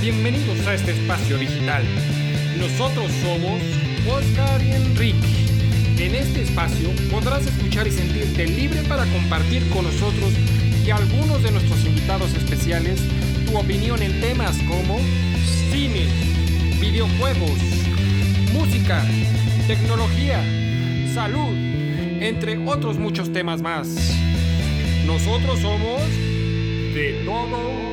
Bienvenidos a este espacio digital. Nosotros somos Oscar y Enrique. En este espacio podrás escuchar y sentirte libre para compartir con nosotros y algunos de nuestros invitados especiales tu opinión en temas como cine, videojuegos, música, tecnología, salud, entre otros muchos temas más. Nosotros somos de todo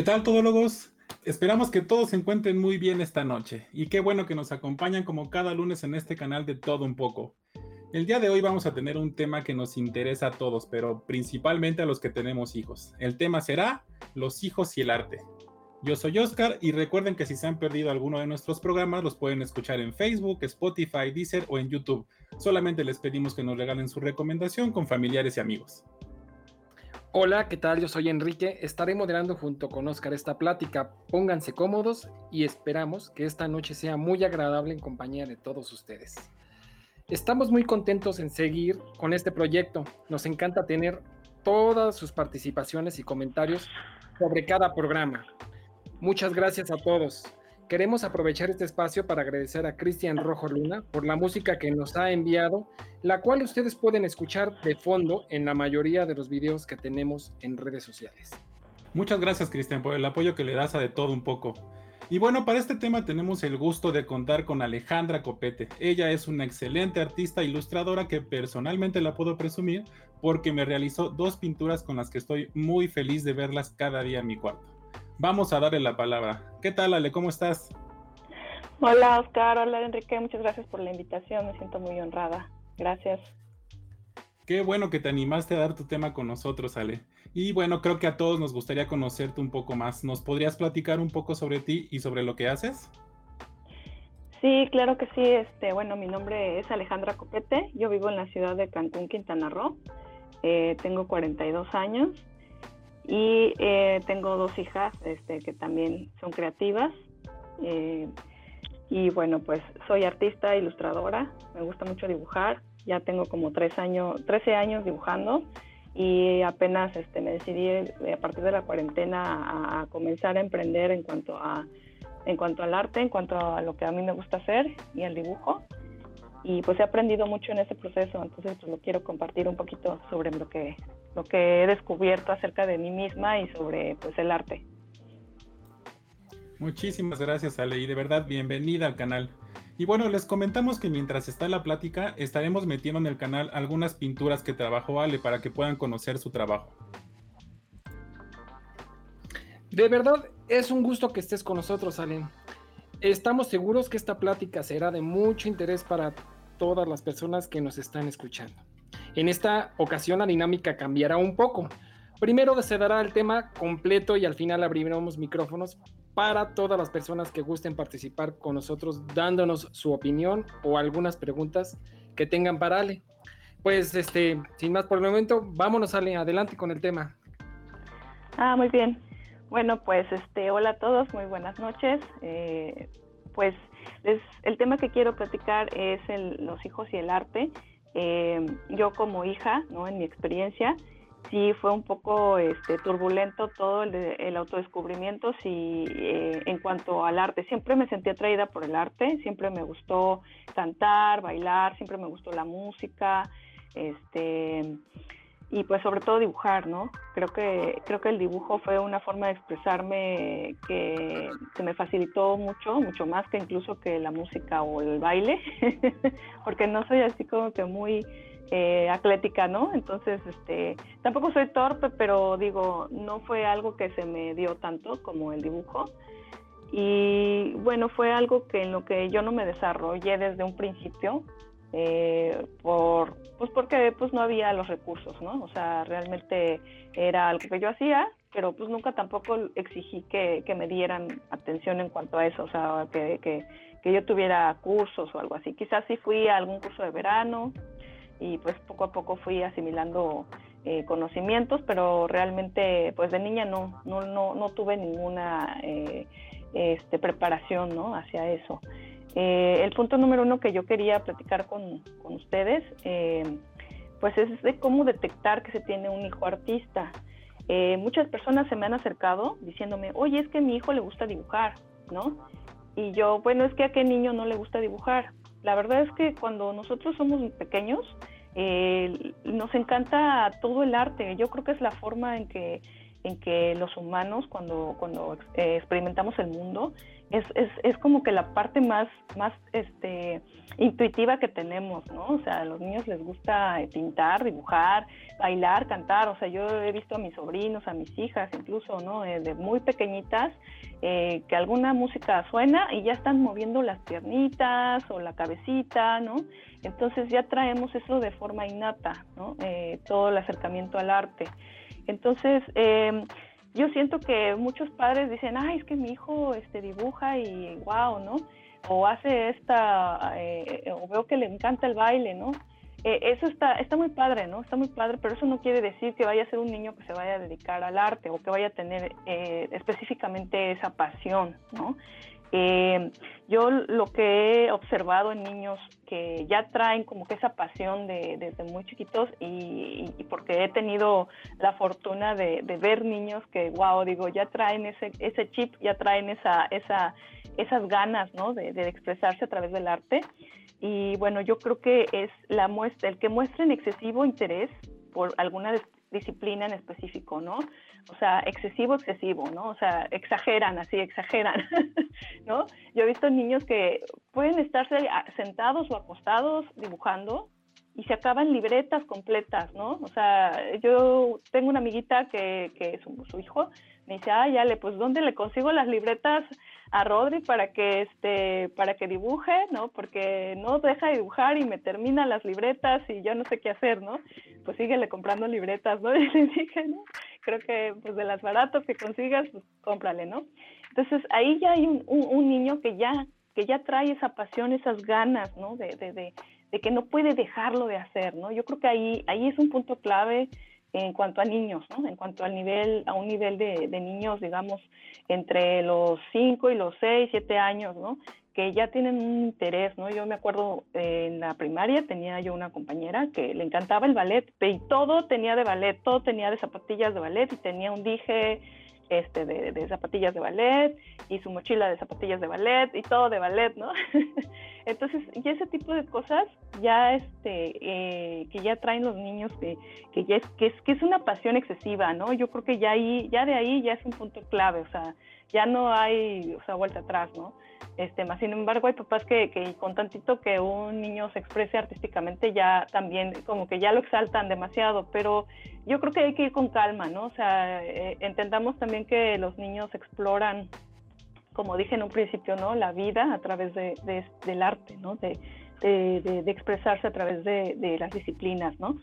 ¿Qué tal, todólogos? Esperamos que todos se encuentren muy bien esta noche y qué bueno que nos acompañan como cada lunes en este canal de Todo un poco. El día de hoy vamos a tener un tema que nos interesa a todos, pero principalmente a los que tenemos hijos. El tema será los hijos y el arte. Yo soy Oscar y recuerden que si se han perdido alguno de nuestros programas los pueden escuchar en Facebook, Spotify, Deezer o en YouTube. Solamente les pedimos que nos regalen su recomendación con familiares y amigos. Hola, ¿qué tal? Yo soy Enrique. Estaré moderando junto con Oscar esta plática. Pónganse cómodos y esperamos que esta noche sea muy agradable en compañía de todos ustedes. Estamos muy contentos en seguir con este proyecto. Nos encanta tener todas sus participaciones y comentarios sobre cada programa. Muchas gracias a todos. Queremos aprovechar este espacio para agradecer a Cristian Rojo Luna por la música que nos ha enviado, la cual ustedes pueden escuchar de fondo en la mayoría de los videos que tenemos en redes sociales. Muchas gracias Cristian por el apoyo que le das a de todo un poco. Y bueno, para este tema tenemos el gusto de contar con Alejandra Copete. Ella es una excelente artista ilustradora que personalmente la puedo presumir porque me realizó dos pinturas con las que estoy muy feliz de verlas cada día en mi cuarto. Vamos a darle la palabra. ¿Qué tal, Ale? ¿Cómo estás? Hola, Oscar. Hola, Enrique. Muchas gracias por la invitación. Me siento muy honrada. Gracias. Qué bueno que te animaste a dar tu tema con nosotros, Ale. Y bueno, creo que a todos nos gustaría conocerte un poco más. ¿Nos podrías platicar un poco sobre ti y sobre lo que haces? Sí, claro que sí. Este, bueno, mi nombre es Alejandra Copete. Yo vivo en la ciudad de Cancún, Quintana Roo. Eh, tengo 42 años. Y eh, tengo dos hijas este, que también son creativas. Eh, y bueno, pues soy artista, ilustradora, me gusta mucho dibujar. Ya tengo como tres años, 13 años dibujando y apenas este, me decidí eh, a partir de la cuarentena a, comenzar a emprender en cuanto a en cuanto al arte, en cuanto a lo que a mí me gusta hacer y el dibujo. Y pues he aprendido mucho en ese proceso, entonces pues lo quiero compartir un poquito sobre lo que lo que he descubierto acerca de mí misma y sobre pues el arte. Muchísimas gracias Ale y de verdad bienvenida al canal. Y bueno, les comentamos que mientras está la plática estaremos metiendo en el canal algunas pinturas que trabajó Ale para que puedan conocer su trabajo. De verdad es un gusto que estés con nosotros Ale. Estamos seguros que esta plática será de mucho interés para todas las personas que nos están escuchando. En esta ocasión la dinámica cambiará un poco. Primero se dará el tema completo y al final abriremos micrófonos para todas las personas que gusten participar con nosotros dándonos su opinión o algunas preguntas que tengan para Ale. Pues este, sin más por el momento, vámonos Ale, adelante con el tema. Ah, muy bien. Bueno, pues este, hola a todos, muy buenas noches. Eh, pues el tema que quiero platicar es el, los hijos y el arte. Eh, yo como hija, ¿no? En mi experiencia, sí fue un poco este, turbulento todo el, el autodescubrimiento sí, eh, en cuanto al arte. Siempre me sentí atraída por el arte, siempre me gustó cantar, bailar, siempre me gustó la música, este y pues sobre todo dibujar, ¿no? Creo que creo que el dibujo fue una forma de expresarme que, me facilitó mucho, mucho más que incluso que la música o el baile, porque no soy así como que muy eh, atlética, ¿no? Entonces, este, tampoco soy torpe, pero digo, no fue algo que se me dio tanto como el dibujo. Y bueno, fue algo que en lo que yo no me desarrollé desde un principio, eh, por pues porque pues no había los recursos no o sea realmente era algo que yo hacía pero pues nunca tampoco exigí que, que me dieran atención en cuanto a eso o sea que, que, yo tuviera cursos o algo así. Quizás sí fui a algún curso de verano y pues poco a poco fui asimilando eh, conocimientos pero realmente pues de niña no no no, no tuve ninguna eh, este preparación no hacia eso eh, el punto número uno que yo quería platicar con, con ustedes, eh, pues es de cómo detectar que se tiene un hijo artista. eh, muchas personas se me han acercado diciéndome, oye, es que a mi hijo le gusta dibujar, ¿no? Y yo, bueno, es que a qué niño no le gusta dibujar. La verdad es que cuando nosotros somos pequeños, eh, nos encanta todo el arte. Yo creo que es la forma en que, en que los humanos, cuando, cuando experimentamos el mundo, es, es, es, como que la parte más, más este, intuitiva que tenemos, ¿no? O sea, a los niños les gusta pintar, dibujar, bailar, cantar. O sea, yo he visto a mis sobrinos, a mis hijas, incluso, ¿no? Eh, de muy pequeñitas, eh, que alguna música suena y ya están moviendo las piernitas o la cabecita, ¿no? Entonces ya traemos eso de forma innata, ¿no? Eh, todo el acercamiento al arte. Entonces, eh, yo siento que muchos padres dicen, ay, es que mi hijo este, dibuja y wow, ¿no? O hace esta, eh, o veo que le encanta el baile, ¿no? Eh, eso está, está muy padre, ¿no? Está muy padre, pero eso no quiere decir que vaya a ser un niño que se vaya a dedicar al arte o que vaya a tener eh, específicamente esa pasión, ¿no? Eh, yo lo que he observado en niños que ya traen como que esa pasión de, desde muy chiquitos y, porque he tenido la fortuna de, ver niños que, wow, digo, ya traen ese, ese chip, ya traen esa, esa, esas ganas, ¿no? De, de expresarse a través del arte. Y bueno, yo creo que es la muestra, el que muestren excesivo interés por alguna disciplina en específico, ¿no? O sea, excesivo, excesivo, ¿no? O sea, exageran, así, exageran, ¿no? Yo he visto niños que pueden estarse sentados o acostados dibujando y se acaban libretas completas, ¿no? O sea, yo tengo una amiguita que, que es su, hijo, me dice, ah, ya pues, ¿dónde le consigo las libretas a Rodri para que, este, para que dibuje, ¿no? Porque no deja de dibujar y me termina las libretas y yo no sé qué hacer, ¿no? Pues síguele comprando libretas, ¿no? Y le dije, ¿no? Creo que, pues, de las baratas que consigas, pues, cómprale, ¿no? Entonces, ahí ya hay un, un, niño que ya, que ya trae esa pasión, esas ganas, ¿no? De, de, de de que no puede dejarlo de hacer, ¿no? Yo creo que ahí, ahí es un punto clave en cuanto a niños, ¿no? En cuanto al nivel, a un nivel de, niños, digamos, entre los 5 y los 6, 7 años, ¿no? Que ya tienen un interés, ¿no? Yo me acuerdo eh, en la primaria tenía yo una compañera que le encantaba el ballet, y todo tenía de ballet, todo tenía de zapatillas de ballet y tenía un dije este, de, zapatillas de ballet y su mochila de zapatillas de ballet y todo de ballet, ¿no? Entonces, y ese tipo de cosas ya, este, eh, que ya traen los niños, que, que ya es que, es, que es una pasión excesiva, ¿no? Yo creo que ya ahí, ya de ahí ya es un punto clave, o sea, ya no hay, o sea, vuelta atrás, ¿no? Este, más sin embargo, hay papás que, con tantito que un niño se exprese artísticamente ya también como que ya lo exaltan demasiado, pero yo creo que hay que ir con calma, ¿no? O sea, eh, entendamos también que los niños exploran, como dije en un principio, ¿no? La vida a través de, del arte, ¿no? De, de, expresarse a través de, las disciplinas, ¿no?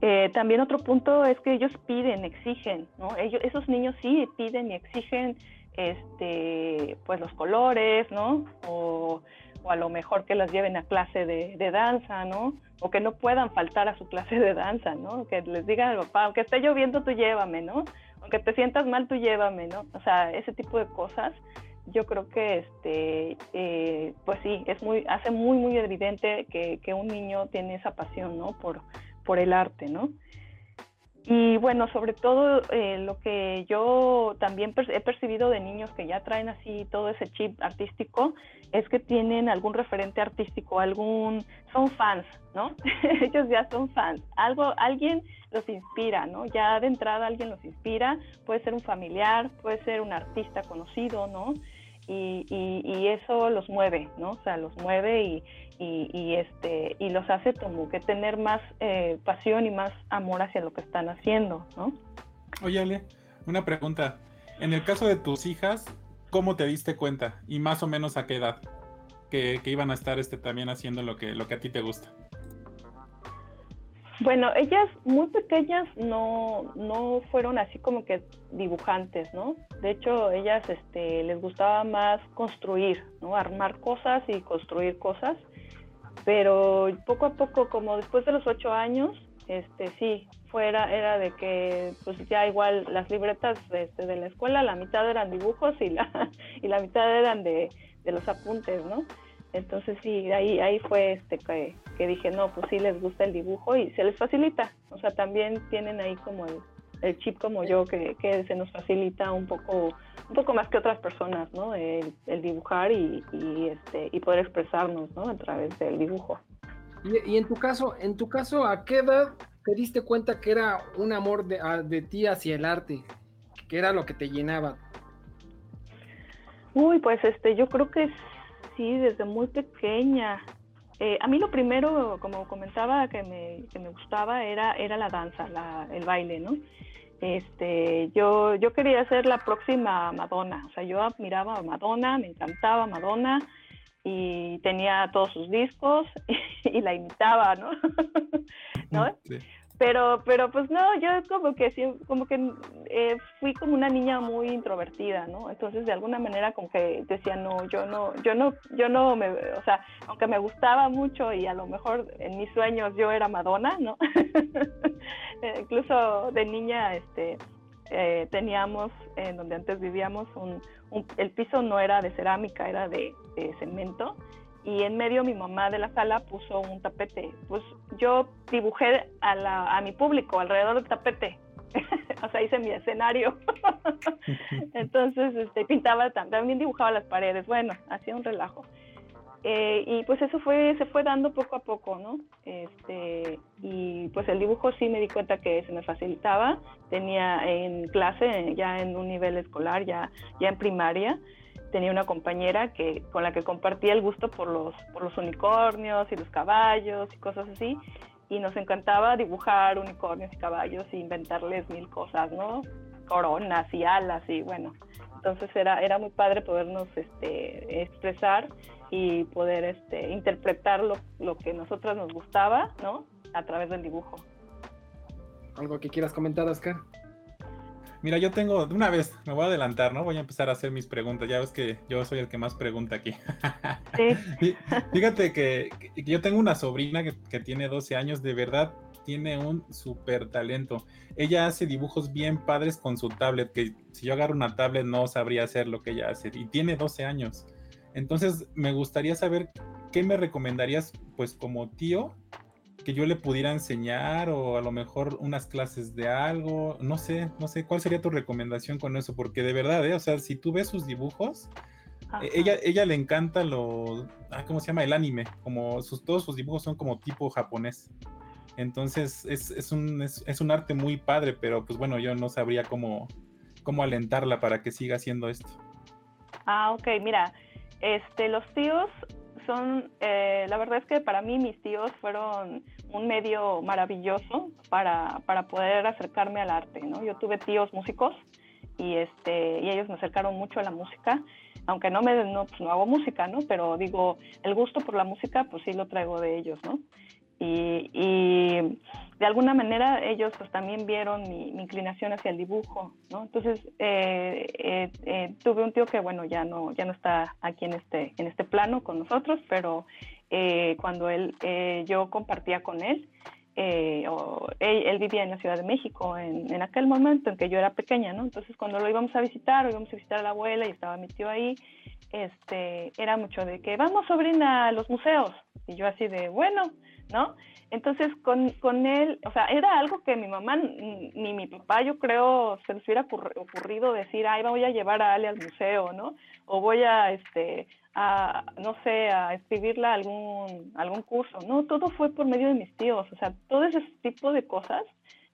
Eh, también otro punto es que ellos piden, exigen, ¿no? Ellos, esos niños sí piden y exigen este, pues los colores, ¿no? O, a lo mejor que las lleven a clase de, danza, ¿no? O que no puedan faltar a su clase de danza, ¿no? Que les digan al papá, aunque esté lloviendo, tú llévame, ¿no? Aunque te sientas mal, tú llévame, ¿no? O sea, ese tipo de cosas, yo creo que, este, eh, pues sí, es muy, hace muy, muy evidente que, que un niño tiene esa pasión, ¿no? Por, por el arte, ¿no? Y bueno, sobre todo eh, lo que yo también he percibido de niños que ya traen así todo ese chip artístico es que tienen algún referente artístico, algún, son fans, ¿no? Ellos ya son fans, algo, alguien los inspira, ¿no? Ya de entrada alguien los inspira, puede ser un familiar, puede ser un artista conocido, ¿no? Y, y, eso los mueve, ¿no? O sea, los mueve y, y, este, y los hace como que tener más eh, pasión y más amor hacia lo que están haciendo, ¿no? Oye, Ale, una pregunta. En el caso de tus hijas, ¿cómo te diste cuenta? Y más o menos a qué edad que, que iban a estar este, también haciendo lo que, lo que a ti te gusta. Bueno, ellas muy pequeñas no, no fueron así como que dibujantes, ¿no? De hecho, ellas este, les gustaba más construir, ¿no? Armar cosas y construir cosas. Pero poco a poco, como después de los ocho años, este, sí, fuera era de que pues ya igual las libretas este, de la escuela, la mitad eran dibujos y la, y la mitad eran de, de los apuntes, ¿no? Entonces sí, ahí, ahí fue este que, que, dije, no, pues sí les gusta el dibujo y se les facilita. O sea, también tienen ahí como el, el chip como yo, que, que, se nos facilita un poco, un poco más que otras personas, ¿no? El, dibujar y, y, este, y poder expresarnos, ¿no? A través del dibujo. Y, y, en tu caso, en tu caso, ¿a qué edad te diste cuenta que era un amor de, de ti hacia el arte? Que era lo que te llenaba. Uy, pues este, yo creo que sí, desde muy pequeña. Eh, a mí lo primero, como comentaba, que me, que me gustaba era, era la danza, la, el baile, ¿no? Este, yo, yo quería ser la próxima Madonna, o sea, yo admiraba a Madonna, me encantaba Madonna y tenía todos sus discos y, la imitaba, ¿no? ¿No? Sí pero pero pues no yo como que como que eh, fui como una niña muy introvertida no entonces de alguna manera como que decía no yo no yo no yo no me o sea aunque me gustaba mucho y a lo mejor en mis sueños yo era Madonna no eh, incluso de niña este eh, teníamos en donde antes vivíamos un, el piso no era de cerámica era de cemento y en medio mi mamá de la sala puso un tapete. Pues yo dibujé a, la, a mi público alrededor del tapete. o sea, hice mi escenario. Entonces, este, pintaba, también dibujaba las paredes. Bueno, hacía un relajo. Eh, y pues eso fue, se fue dando poco a poco, ¿no? Este, y pues el dibujo sí me di cuenta que se me facilitaba. Tenía en clase, ya en un nivel escolar, ya, ya en primaria, tenía una compañera que, con la que compartía el gusto por los, por los unicornios y los caballos y cosas así. Y nos encantaba dibujar unicornios y caballos e inventarles mil cosas, ¿no? Coronas y alas y bueno. Entonces era, era muy padre podernos este, expresar y poder este, interpretar lo, lo que a nosotras nos gustaba, ¿no? A través del dibujo. ¿Algo que quieras comentar, Oscar? Mira, yo tengo, de una vez, me voy a adelantar, ¿no? Voy a empezar a hacer mis preguntas. Ya ves que yo soy el que más pregunta aquí. Sí. Fíjate que, yo tengo una sobrina que, tiene 12 años, de verdad tiene un súper talento. Ella hace dibujos bien padres con su tablet, que si yo agarro una tablet no sabría hacer lo que ella hace. Y tiene 12 años. Entonces, me gustaría saber qué me recomendarías, pues como tío, que yo le pudiera enseñar o a lo mejor unas clases de algo, no sé, no sé, ¿cuál sería tu recomendación con eso? Porque de verdad, ¿eh? o sea, si tú ves sus dibujos, e, ella, ella le encanta lo, ah, ¿cómo se llama? El anime, como sus, todos sus dibujos son como tipo japonés. Entonces es, es, un, es, es un arte muy padre, pero pues bueno, yo no sabría cómo, cómo alentarla para que siga haciendo esto. Ah, ok, mira, este, los tíos son, eh, la verdad es que para mí mis tíos fueron un medio maravilloso para, para poder acercarme al arte, ¿no? Yo tuve tíos músicos y, este, y ellos me acercaron mucho a la música, aunque no, me, no, pues no hago música, ¿no? Pero digo, el gusto por la música, pues sí lo traigo de ellos, ¿no? Y, y, de alguna manera ellos pues también vieron mi, inclinación hacia el dibujo, ¿no? Entonces eh, eh, eh, tuve un tío que bueno ya no ya no está aquí en este en este plano con nosotros, pero cuando él yo compartía con él, él, vivía en la Ciudad de México en, en, aquel momento en que yo era pequeña, ¿no? Entonces cuando lo íbamos a visitar, o íbamos a visitar a la abuela y estaba mi tío ahí, este, era mucho de que vamos sobrina a los museos y yo así de bueno ¿no? Entonces, con, con, él, o sea, era algo que mi mamá ni mi papá, yo creo, se les hubiera ocurrido decir, ay, voy a llevar a Ale al museo, ¿no? O voy a, este, a, no sé, a escribirla algún, algún curso. No, todo fue por medio de mis tíos, o sea, todo ese tipo de cosas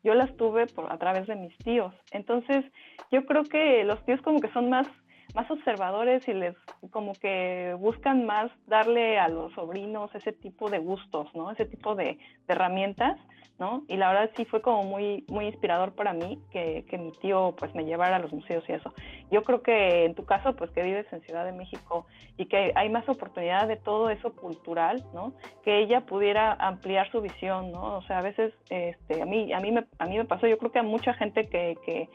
yo las tuve por, a través de mis tíos. Entonces, yo creo que los tíos como que son más más observadores y les como que buscan más darle a los sobrinos ese tipo de gustos, ¿no? Ese tipo de, herramientas, ¿no? Y la verdad sí fue como muy, muy inspirador para mí que, que, mi tío pues me llevara a los museos y eso. Yo creo que en tu caso pues que vives en Ciudad de México y que hay más oportunidad de todo eso cultural, ¿no? Que ella pudiera ampliar su visión, ¿no? O sea, a veces este, a, mí, a, mí me, a mí me pasó, yo creo que a mucha gente que, que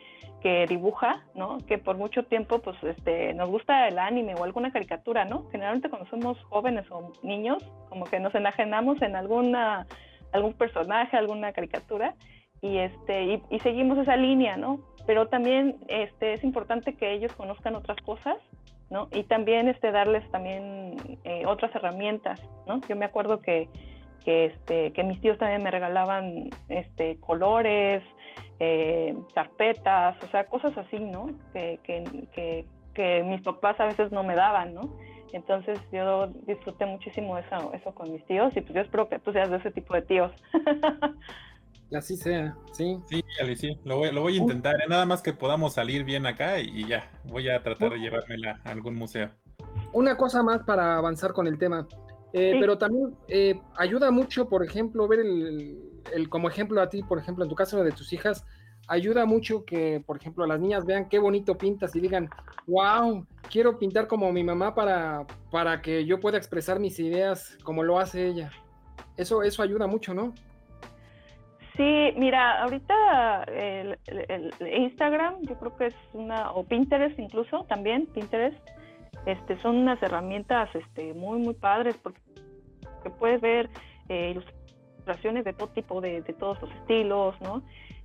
que dibuja, ¿no? Que por mucho tiempo, pues, este, nos gusta el anime o alguna caricatura, ¿no? Generalmente cuando somos jóvenes o niños, como que nos enajenamos en alguna, algún personaje, alguna caricatura, y este, y, seguimos esa línea, ¿no? Pero también, este, es importante que ellos conozcan otras cosas, ¿no? Y también, este, darles también eh, otras herramientas, ¿no? Yo me acuerdo que, que, este, que mis tíos también me regalaban, este, colores, eh, carpetas, o sea, cosas así, ¿no? Que, que, que, mis papás a veces no me daban, ¿no? Entonces yo disfruté muchísimo eso, eso con mis tíos y pues yo espero que tú seas de ese tipo de tíos. Y así sea, sí. Sí, Ali, sí, lo voy, lo voy a intentar, ¿eh? nada más que podamos salir bien acá y ya, voy a tratar de llevármela a algún museo. Una cosa más para avanzar con el tema, eh, pero también eh, ayuda mucho, por ejemplo, ver el, como ejemplo a ti, por ejemplo, en tu caso de tus hijas, ayuda mucho que, por ejemplo, las niñas vean qué bonito pintas y digan, wow, quiero pintar como mi mamá para, para que yo pueda expresar mis ideas como lo hace ella. Eso, eso ayuda mucho, ¿no? Sí, mira, ahorita el, Instagram, yo creo que es una, o Pinterest incluso, también Pinterest, este, son unas herramientas este, muy, muy padres porque puedes ver eh, ilustraciones de todo tipo, de, todos los estilos, ¿no?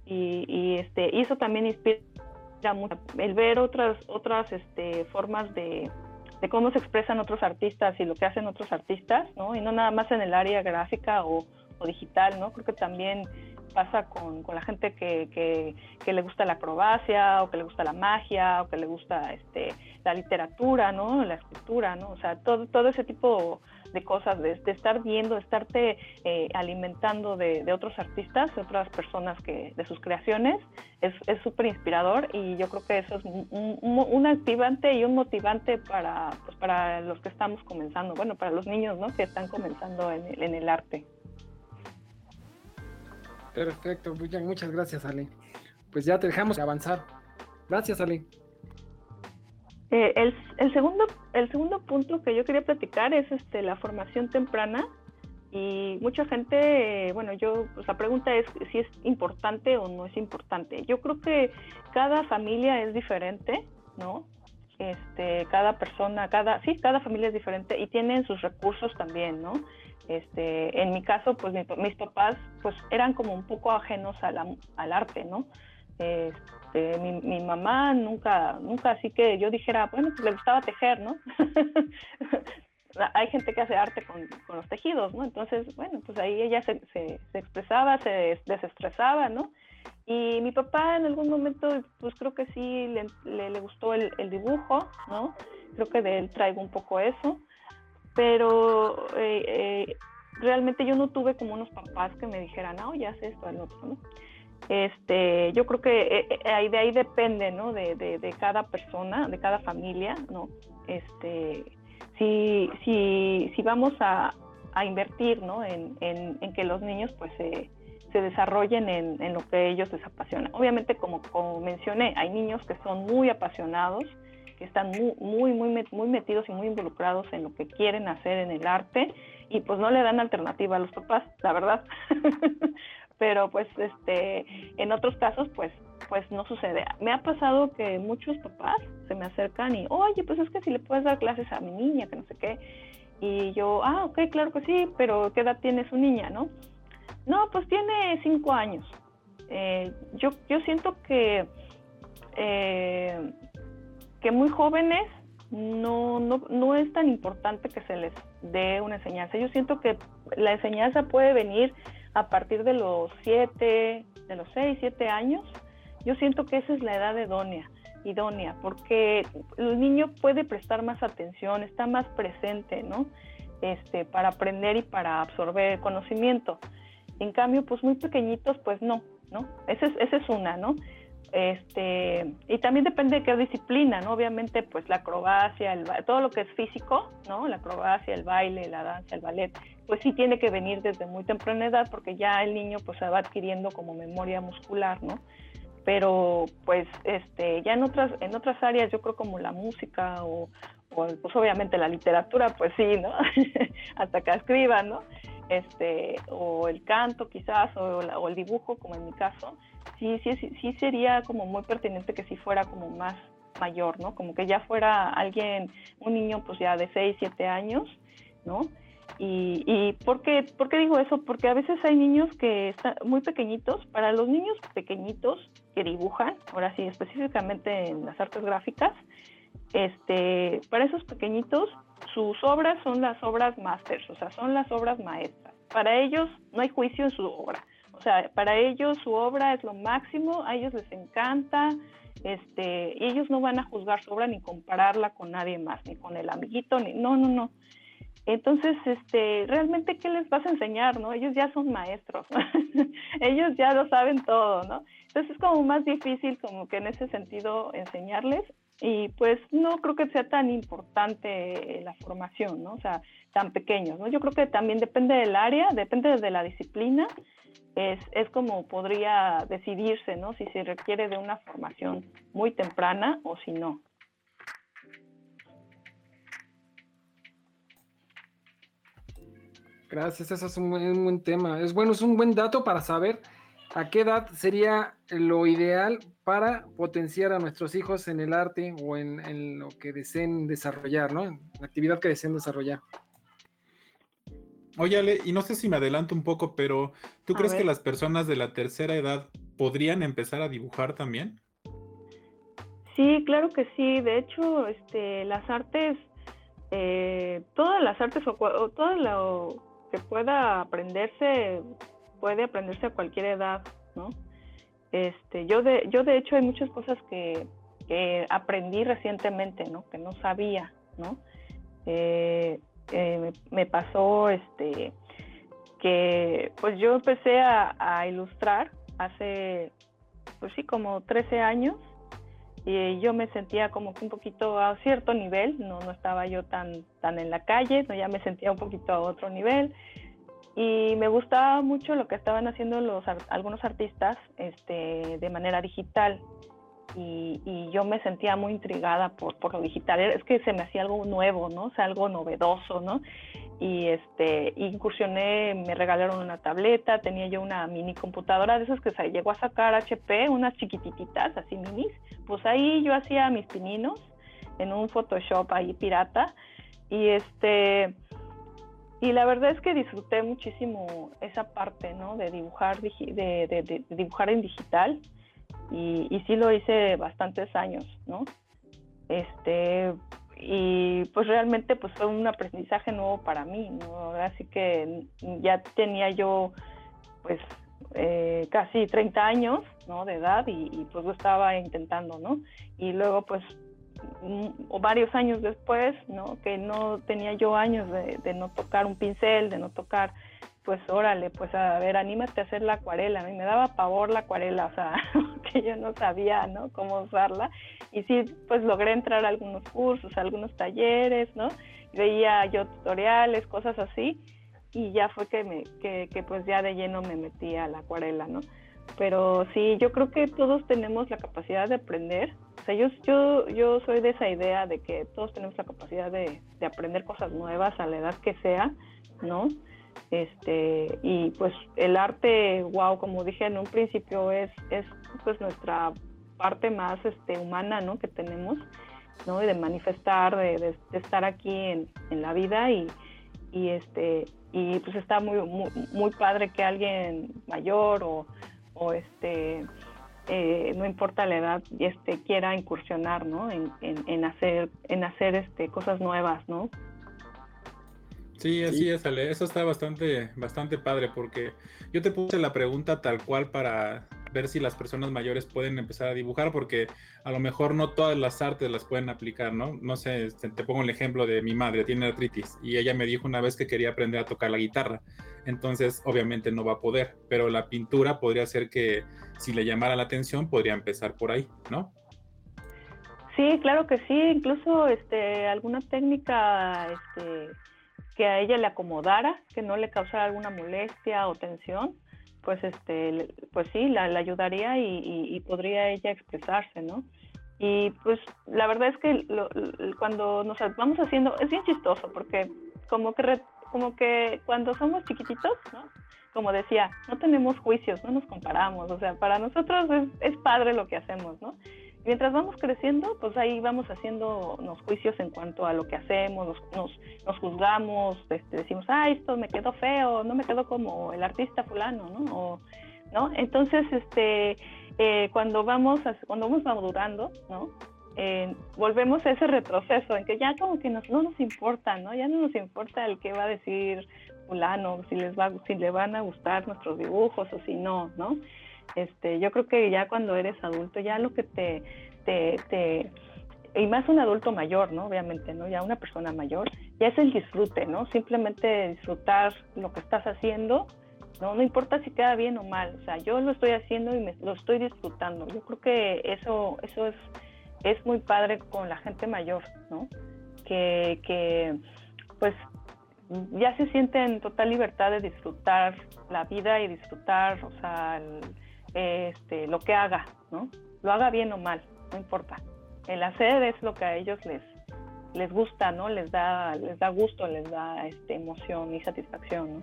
Y, este, y eso también inspira mucho el ver otras, otras este, formas de, de cómo se expresan otros artistas y lo que hacen otros artistas, ¿no? Y no nada más en el área gráfica o, o digital, ¿no? Creo que también pasa con, con la gente que, que, le gusta la acrobacia o que le gusta la magia o que le gusta este, la literatura, ¿no? La escritura, ¿no? O sea, todo, todo ese tipo de cosas, de, estar viendo, de estarte eh, alimentando de, otros artistas, de otras personas que, de sus creaciones, es súper inspirador y yo creo que eso es un, un, activante y un motivante para, pues, para los que estamos comenzando, bueno, para los niños, ¿no? Que están comenzando en el, en el arte. Perfecto, muchas gracias, Ale. Pues ya te dejamos avanzar. Gracias, Ale. Eh, el, segundo, el segundo punto que yo quería platicar es este, la formación temprana. Y mucha gente, bueno, yo, pues la pregunta es si es importante o no es importante. Yo creo que cada familia es diferente, ¿no? Este, cada persona, cada, sí, cada familia es diferente y tienen sus recursos también, ¿no? Este, en mi caso, pues mis papás pues eran como un poco ajenos al arte, ¿no? Este, mi, mamá nunca, nunca así que yo dijera, bueno, pues le gustaba tejer, ¿no? Hay gente que hace arte con, los tejidos, ¿no? Entonces, bueno, pues ahí ella se, se, expresaba, se desestresaba, ¿no? Y mi papá en algún momento, pues creo que sí le, le, gustó el, dibujo, ¿no? Creo que de él traigo un poco eso pero eh, eh, realmente yo no tuve como unos papás que me dijeran, no, ya sé esto, al otro, ¿no? Este, yo creo que eh, ahí de ahí depende, ¿no? De, cada persona, de cada familia, ¿no? Este, si, si, si vamos a, invertir, ¿no? En, en, en, que los niños, pues, se, se desarrollen en, en, lo que ellos les apasiona. Obviamente, como, como mencioné, hay niños que son muy apasionados, que están muy, muy, muy, muy metidos y muy involucrados en lo que quieren hacer en el arte y pues no le dan alternativa a los papás, la verdad. Pero pues este, en otros casos pues pues no sucede. Me ha pasado que muchos papás se me acercan y, oye, pues es que si le puedes dar clases a mi niña, que no sé qué. Y yo, ah, ok, claro que sí, pero ¿qué edad tiene su niña, no? No, pues tiene cinco años. Eh, yo, yo siento que eh, que muy jóvenes no, no, no es tan importante que se les dé una enseñanza. Yo siento que la enseñanza puede venir a partir de los siete, de los seis, siete años. Yo siento que esa es la edad idónea, idónea, porque el niño puede prestar más atención, está más presente, ¿no? Este, para aprender y para absorber conocimiento. En cambio, pues muy pequeñitos, pues no, ¿no? Esa es, esa es una, ¿no? Este, y también depende de qué disciplina, ¿no? Obviamente, pues la acrobacia, el, todo lo que es físico, ¿no? La acrobacia, el baile, la danza, el ballet, pues sí tiene que venir desde muy temprana edad porque ya el niño pues se va adquiriendo como memoria muscular, ¿no? Pero pues este, ya en otras, en otras áreas, yo creo como la música o, pues obviamente la literatura, pues sí, ¿no? Hasta que escriban, ¿no? Este, o el canto quizás, o, o el dibujo, como en mi caso, sí, sí, sí, sería como muy pertinente que si fuera como más mayor, ¿no? Como que ya fuera alguien, un niño pues ya de 6, 7 años, ¿no? Y, y ¿por, qué, ¿por qué digo eso? Porque a veces hay niños que están muy pequeñitos, para los niños pequeñitos que dibujan, ahora sí, específicamente en las artes gráficas, este, para esos pequeñitos, sus obras son las obras masters, o sea, son las obras maestras. Para ellos no hay juicio en su obra O sea, para ellos su obra es lo máximo, a ellos les encanta, este, ellos no van a juzgar su obra ni compararla con nadie más, ni con el amiguito, ni no, no, no. Entonces, este, realmente, ¿qué les vas a enseñar, no? Ellos ya son maestros, ellos ya lo saben todo, ¿no? Entonces es como más difícil como que en ese sentido enseñarles y pues no creo que sea tan importante la formación, ¿no? O sea, tan pequeños, ¿no? Yo creo que también depende del área, depende de la disciplina, es, es como podría decidirse, ¿no? Si se requiere de una formación muy temprana o si no. Gracias, ese es un buen, tema. Es bueno, es un buen dato para saber a qué edad sería lo ideal para potenciar a nuestros hijos en el arte o en, lo que deseen desarrollar, ¿no? En la actividad que deseen desarrollar. Oye, Ale, y no sé si me adelanto un poco, pero ¿tú crees que las personas de la tercera edad podrían empezar a dibujar también? Sí, claro que sí. De hecho, este, las artes, eh, todas las artes o, o todo lo que pueda aprenderse, puede aprenderse a cualquier edad, ¿no? Este, yo de, yo de hecho hay muchas cosas que, aprendí recientemente, ¿no? Que no sabía, ¿no? Eh, eh, me pasó, este, que pues yo empecé a, ilustrar hace, pues sí, como 13 años y yo me sentía como que un poquito a cierto nivel, no, no estaba yo tan, tan en la calle, no, ya me sentía un poquito a otro nivel y me gustaba mucho lo que estaban haciendo los, algunos artistas este, de manera digital y, y, yo me sentía muy intrigada por, por lo digital, es que se me hacía algo nuevo, ¿no? O sea, algo novedoso, ¿no? y este incursioné, me regalaron una tableta, tenía yo una mini computadora de esas que se llegó a sacar HP, unas chiquititas, así minis, pues ahí yo hacía mis pininos en un Photoshop ahí pirata y este y la verdad es que disfruté muchísimo esa parte, ¿no? De dibujar, de, dibujar en digital y, y sí lo hice bastantes años, ¿no? Este, y pues realmente pues fue un aprendizaje nuevo para mí, ¿no? Así que ya tenía yo pues eh, casi 30 años, ¿no? De edad y, pues lo estaba intentando, ¿no? Y luego pues o varios años después, ¿no? Que no tenía yo años de, de no tocar un pincel, de no tocar pues órale, pues a ver, anímate a hacer la acuarela. A mí me daba pavor la acuarela, o sea, que yo no sabía, ¿no? Cómo usarla. Y sí, pues logré entrar a algunos cursos, a algunos talleres, ¿no? Veía yo tutoriales, cosas así. Y ya fue que, me, que, que pues ya de lleno me metí a la acuarela, ¿no? Pero sí, yo creo que todos tenemos la capacidad de aprender. Yo, yo, yo soy de esa idea de que todos tenemos la capacidad de, de aprender cosas nuevas a la edad que sea, ¿no? este y pues el arte wow como dije en un principio es es pues nuestra parte más este humana no que tenemos no de manifestar de, estar aquí en, la vida y, y este y pues está muy, muy, padre que alguien mayor o este eh, no importa la edad este quiera incursionar no en, en, en hacer en hacer este cosas nuevas no Sí, así es, Ale. Eso está bastante, bastante padre porque yo te puse la pregunta tal cual para ver si las personas mayores pueden empezar a dibujar, porque a lo mejor no todas las artes las pueden aplicar, ¿no? No sé, este, te pongo el ejemplo de mi madre, tiene artritis, y ella me dijo una vez que quería aprender a tocar la guitarra, entonces obviamente no va a poder, pero la pintura podría ser que si le llamara la atención, podría empezar por ahí, ¿no? Sí, claro que sí, incluso este, alguna técnica este, que a ella le acomodara, que no le causara alguna molestia o tensión, pues este, pues sí, la, ayudaría y, podría ella expresarse, ¿no? Y pues la verdad es que cuando nos vamos haciendo, es bien chistoso porque como que, como que cuando somos chiquititos, ¿no? Como decía, no tenemos juicios, no nos comparamos, o sea, para nosotros es, es padre lo que hacemos, ¿no? Mientras vamos creciendo, pues ahí vamos haciendo unos juicios en cuanto a lo que hacemos, nos, nos, juzgamos, este, decimos, ah, esto me quedó feo, no me quedó como el artista fulano, ¿no? ¿no? Entonces, este, eh, cuando vamos, cuando vamos madurando, ¿no? eh, volvemos a ese retroceso en que ya como que nos, no nos importa, ¿no? Ya no nos importa el que va a decir fulano, si les va, si le van a gustar nuestros dibujos o si no, ¿no? Este, yo creo que ya cuando eres adulto, ya lo que te, te, y más un adulto mayor, ¿no? Obviamente, ¿no? Ya una persona mayor, ya es el disfrute, ¿no? Simplemente disfrutar lo que estás haciendo, ¿no? No importa si queda bien o mal, o sea, yo lo estoy haciendo y me, lo estoy disfrutando. Yo creo que eso, eso es, es muy padre con la gente mayor, ¿no? Que, que pues ya se siente en total libertad de disfrutar la vida y disfrutar, o sea, este, lo que haga, ¿no? Lo haga bien o mal, no importa el hacer es lo que a ellos les, les gusta, ¿no? Les da, les da gusto, les da este, emoción y satisfacción, ¿no?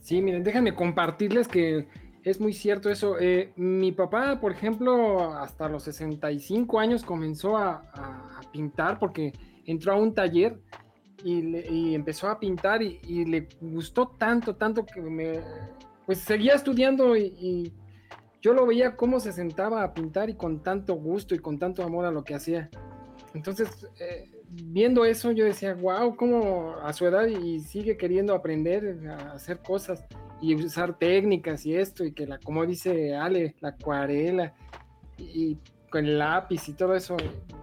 Sí, miren, déjenme compartirles que es muy cierto eso. Eh, mi papá, por ejemplo, hasta los 65 años comenzó a, pintar porque entró a un taller y, empezó a pintar y, le gustó tanto, tanto que me, pues seguía estudiando y yo lo veía cómo se sentaba a pintar y con tanto gusto y con tanto amor a lo que hacía. Entonces, eh, viendo eso, yo decía, wow, cómo a su edad y sigue queriendo aprender a hacer cosas y usar técnicas y esto, y que la, como dice Ale, la acuarela y con el lápiz y todo eso,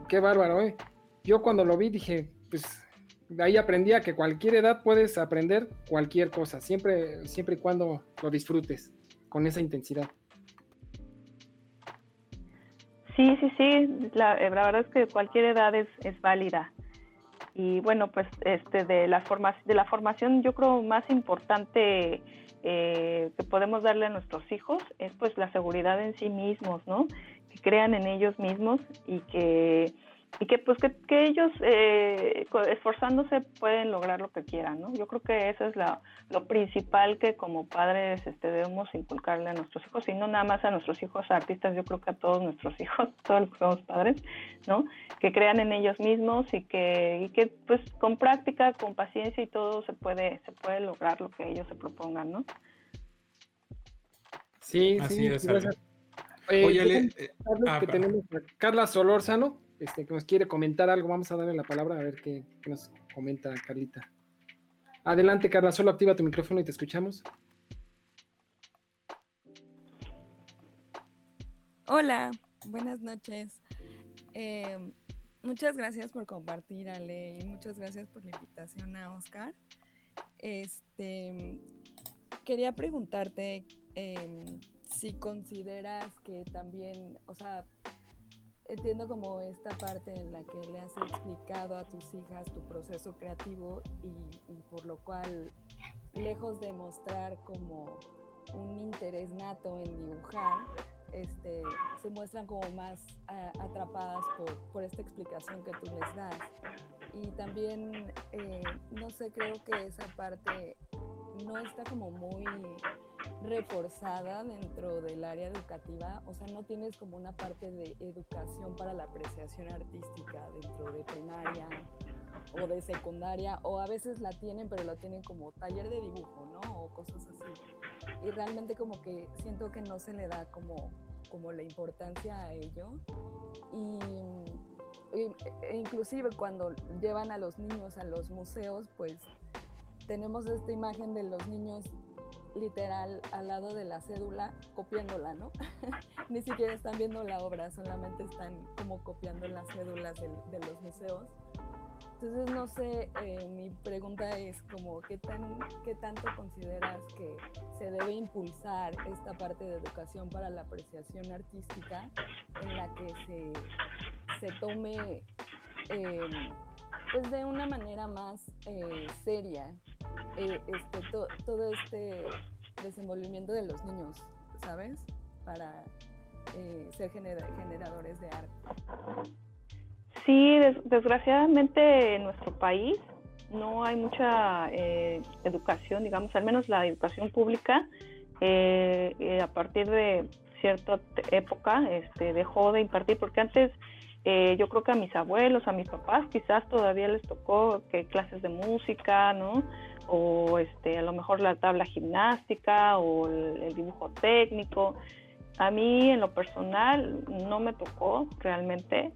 qué bárbaro, ¿eh? Yo cuando lo vi dije, pues ahí aprendí a que cualquier edad puedes aprender cualquier cosa, siempre, siempre y cuando lo disfrutes con esa intensidad. Sí, sí, sí, la, eh, la, verdad es que cualquier edad es, es válida. Y bueno, pues este, de, la forma, de la formación yo creo más importante eh, que podemos darle a nuestros hijos es pues la seguridad en sí mismos, ¿no? Que crean en ellos mismos y que y que pues que, que ellos eh, esforzándose pueden lograr lo que quieran, ¿no? Yo creo que eso es la, lo principal que como padres este, debemos inculcarle a nuestros hijos y no nada más a nuestros hijos artistas, yo creo que a todos nuestros hijos, todos los que somos padres, ¿no? Que crean en ellos mismos y que, y que pues con práctica, con paciencia y todo se puede, se puede lograr lo que ellos se propongan, ¿no? Sí, sí, es. Oye, eh, ah, que tenemos a Carla Solórzano este, que nos quiere comentar algo, vamos a darle la palabra a ver qué, nos comenta Carlita. Adelante, Carla, solo activa tu micrófono y te escuchamos. Hola, buenas noches. Em, muchas gracias por compartir, Ale, y muchas gracias por la invitación a Oscar. Este, quería preguntarte em, si consideras que también, o sea, entiendo como esta parte en la que le has explicado a tus hijas tu proceso creativo y, por lo cual, lejos de mostrar como un interés nato en dibujar, este, se muestran como más atrapadas por, esta explicación que tú les das. Y también, eh, no sé, creo que esa parte no está como muy reforzada dentro del área educativa, o sea, no tienes como una parte de educación para la apreciación artística dentro de primaria o de secundaria, o a veces la tienen, pero la tienen como taller de dibujo, ¿no? O cosas así. Y realmente como que siento que no se le da como, como la importancia a ello. Y, e inclusive cuando llevan a los niños a los museos, pues tenemos esta imagen de los niños literal al lado de la cédula copiándola, ¿no? Ni siquiera están viendo la obra, solamente están como copiando las cédulas de, los museos. Entonces, no sé, eh, mi pregunta es como, ¿qué, tan, ¿qué tanto consideras que se debe impulsar esta parte de educación para la apreciación artística en la que se, se tome eh, pues de una manera más eh, seria eh, este, todo este desenvolvimiento de los niños, ¿sabes? Para eh, ser generadores de arte. Sí, desgraciadamente en nuestro país no hay mucha educación, digamos, al menos la educación pública, a partir de cierta época este, dejó de impartir, porque antes eh, yo creo que a mis abuelos, a mis papás, quizás todavía les tocó que clases de música, ¿no? O este, a lo mejor la tabla gimnástica o el, dibujo técnico. a mí en lo personal no me tocó realmente.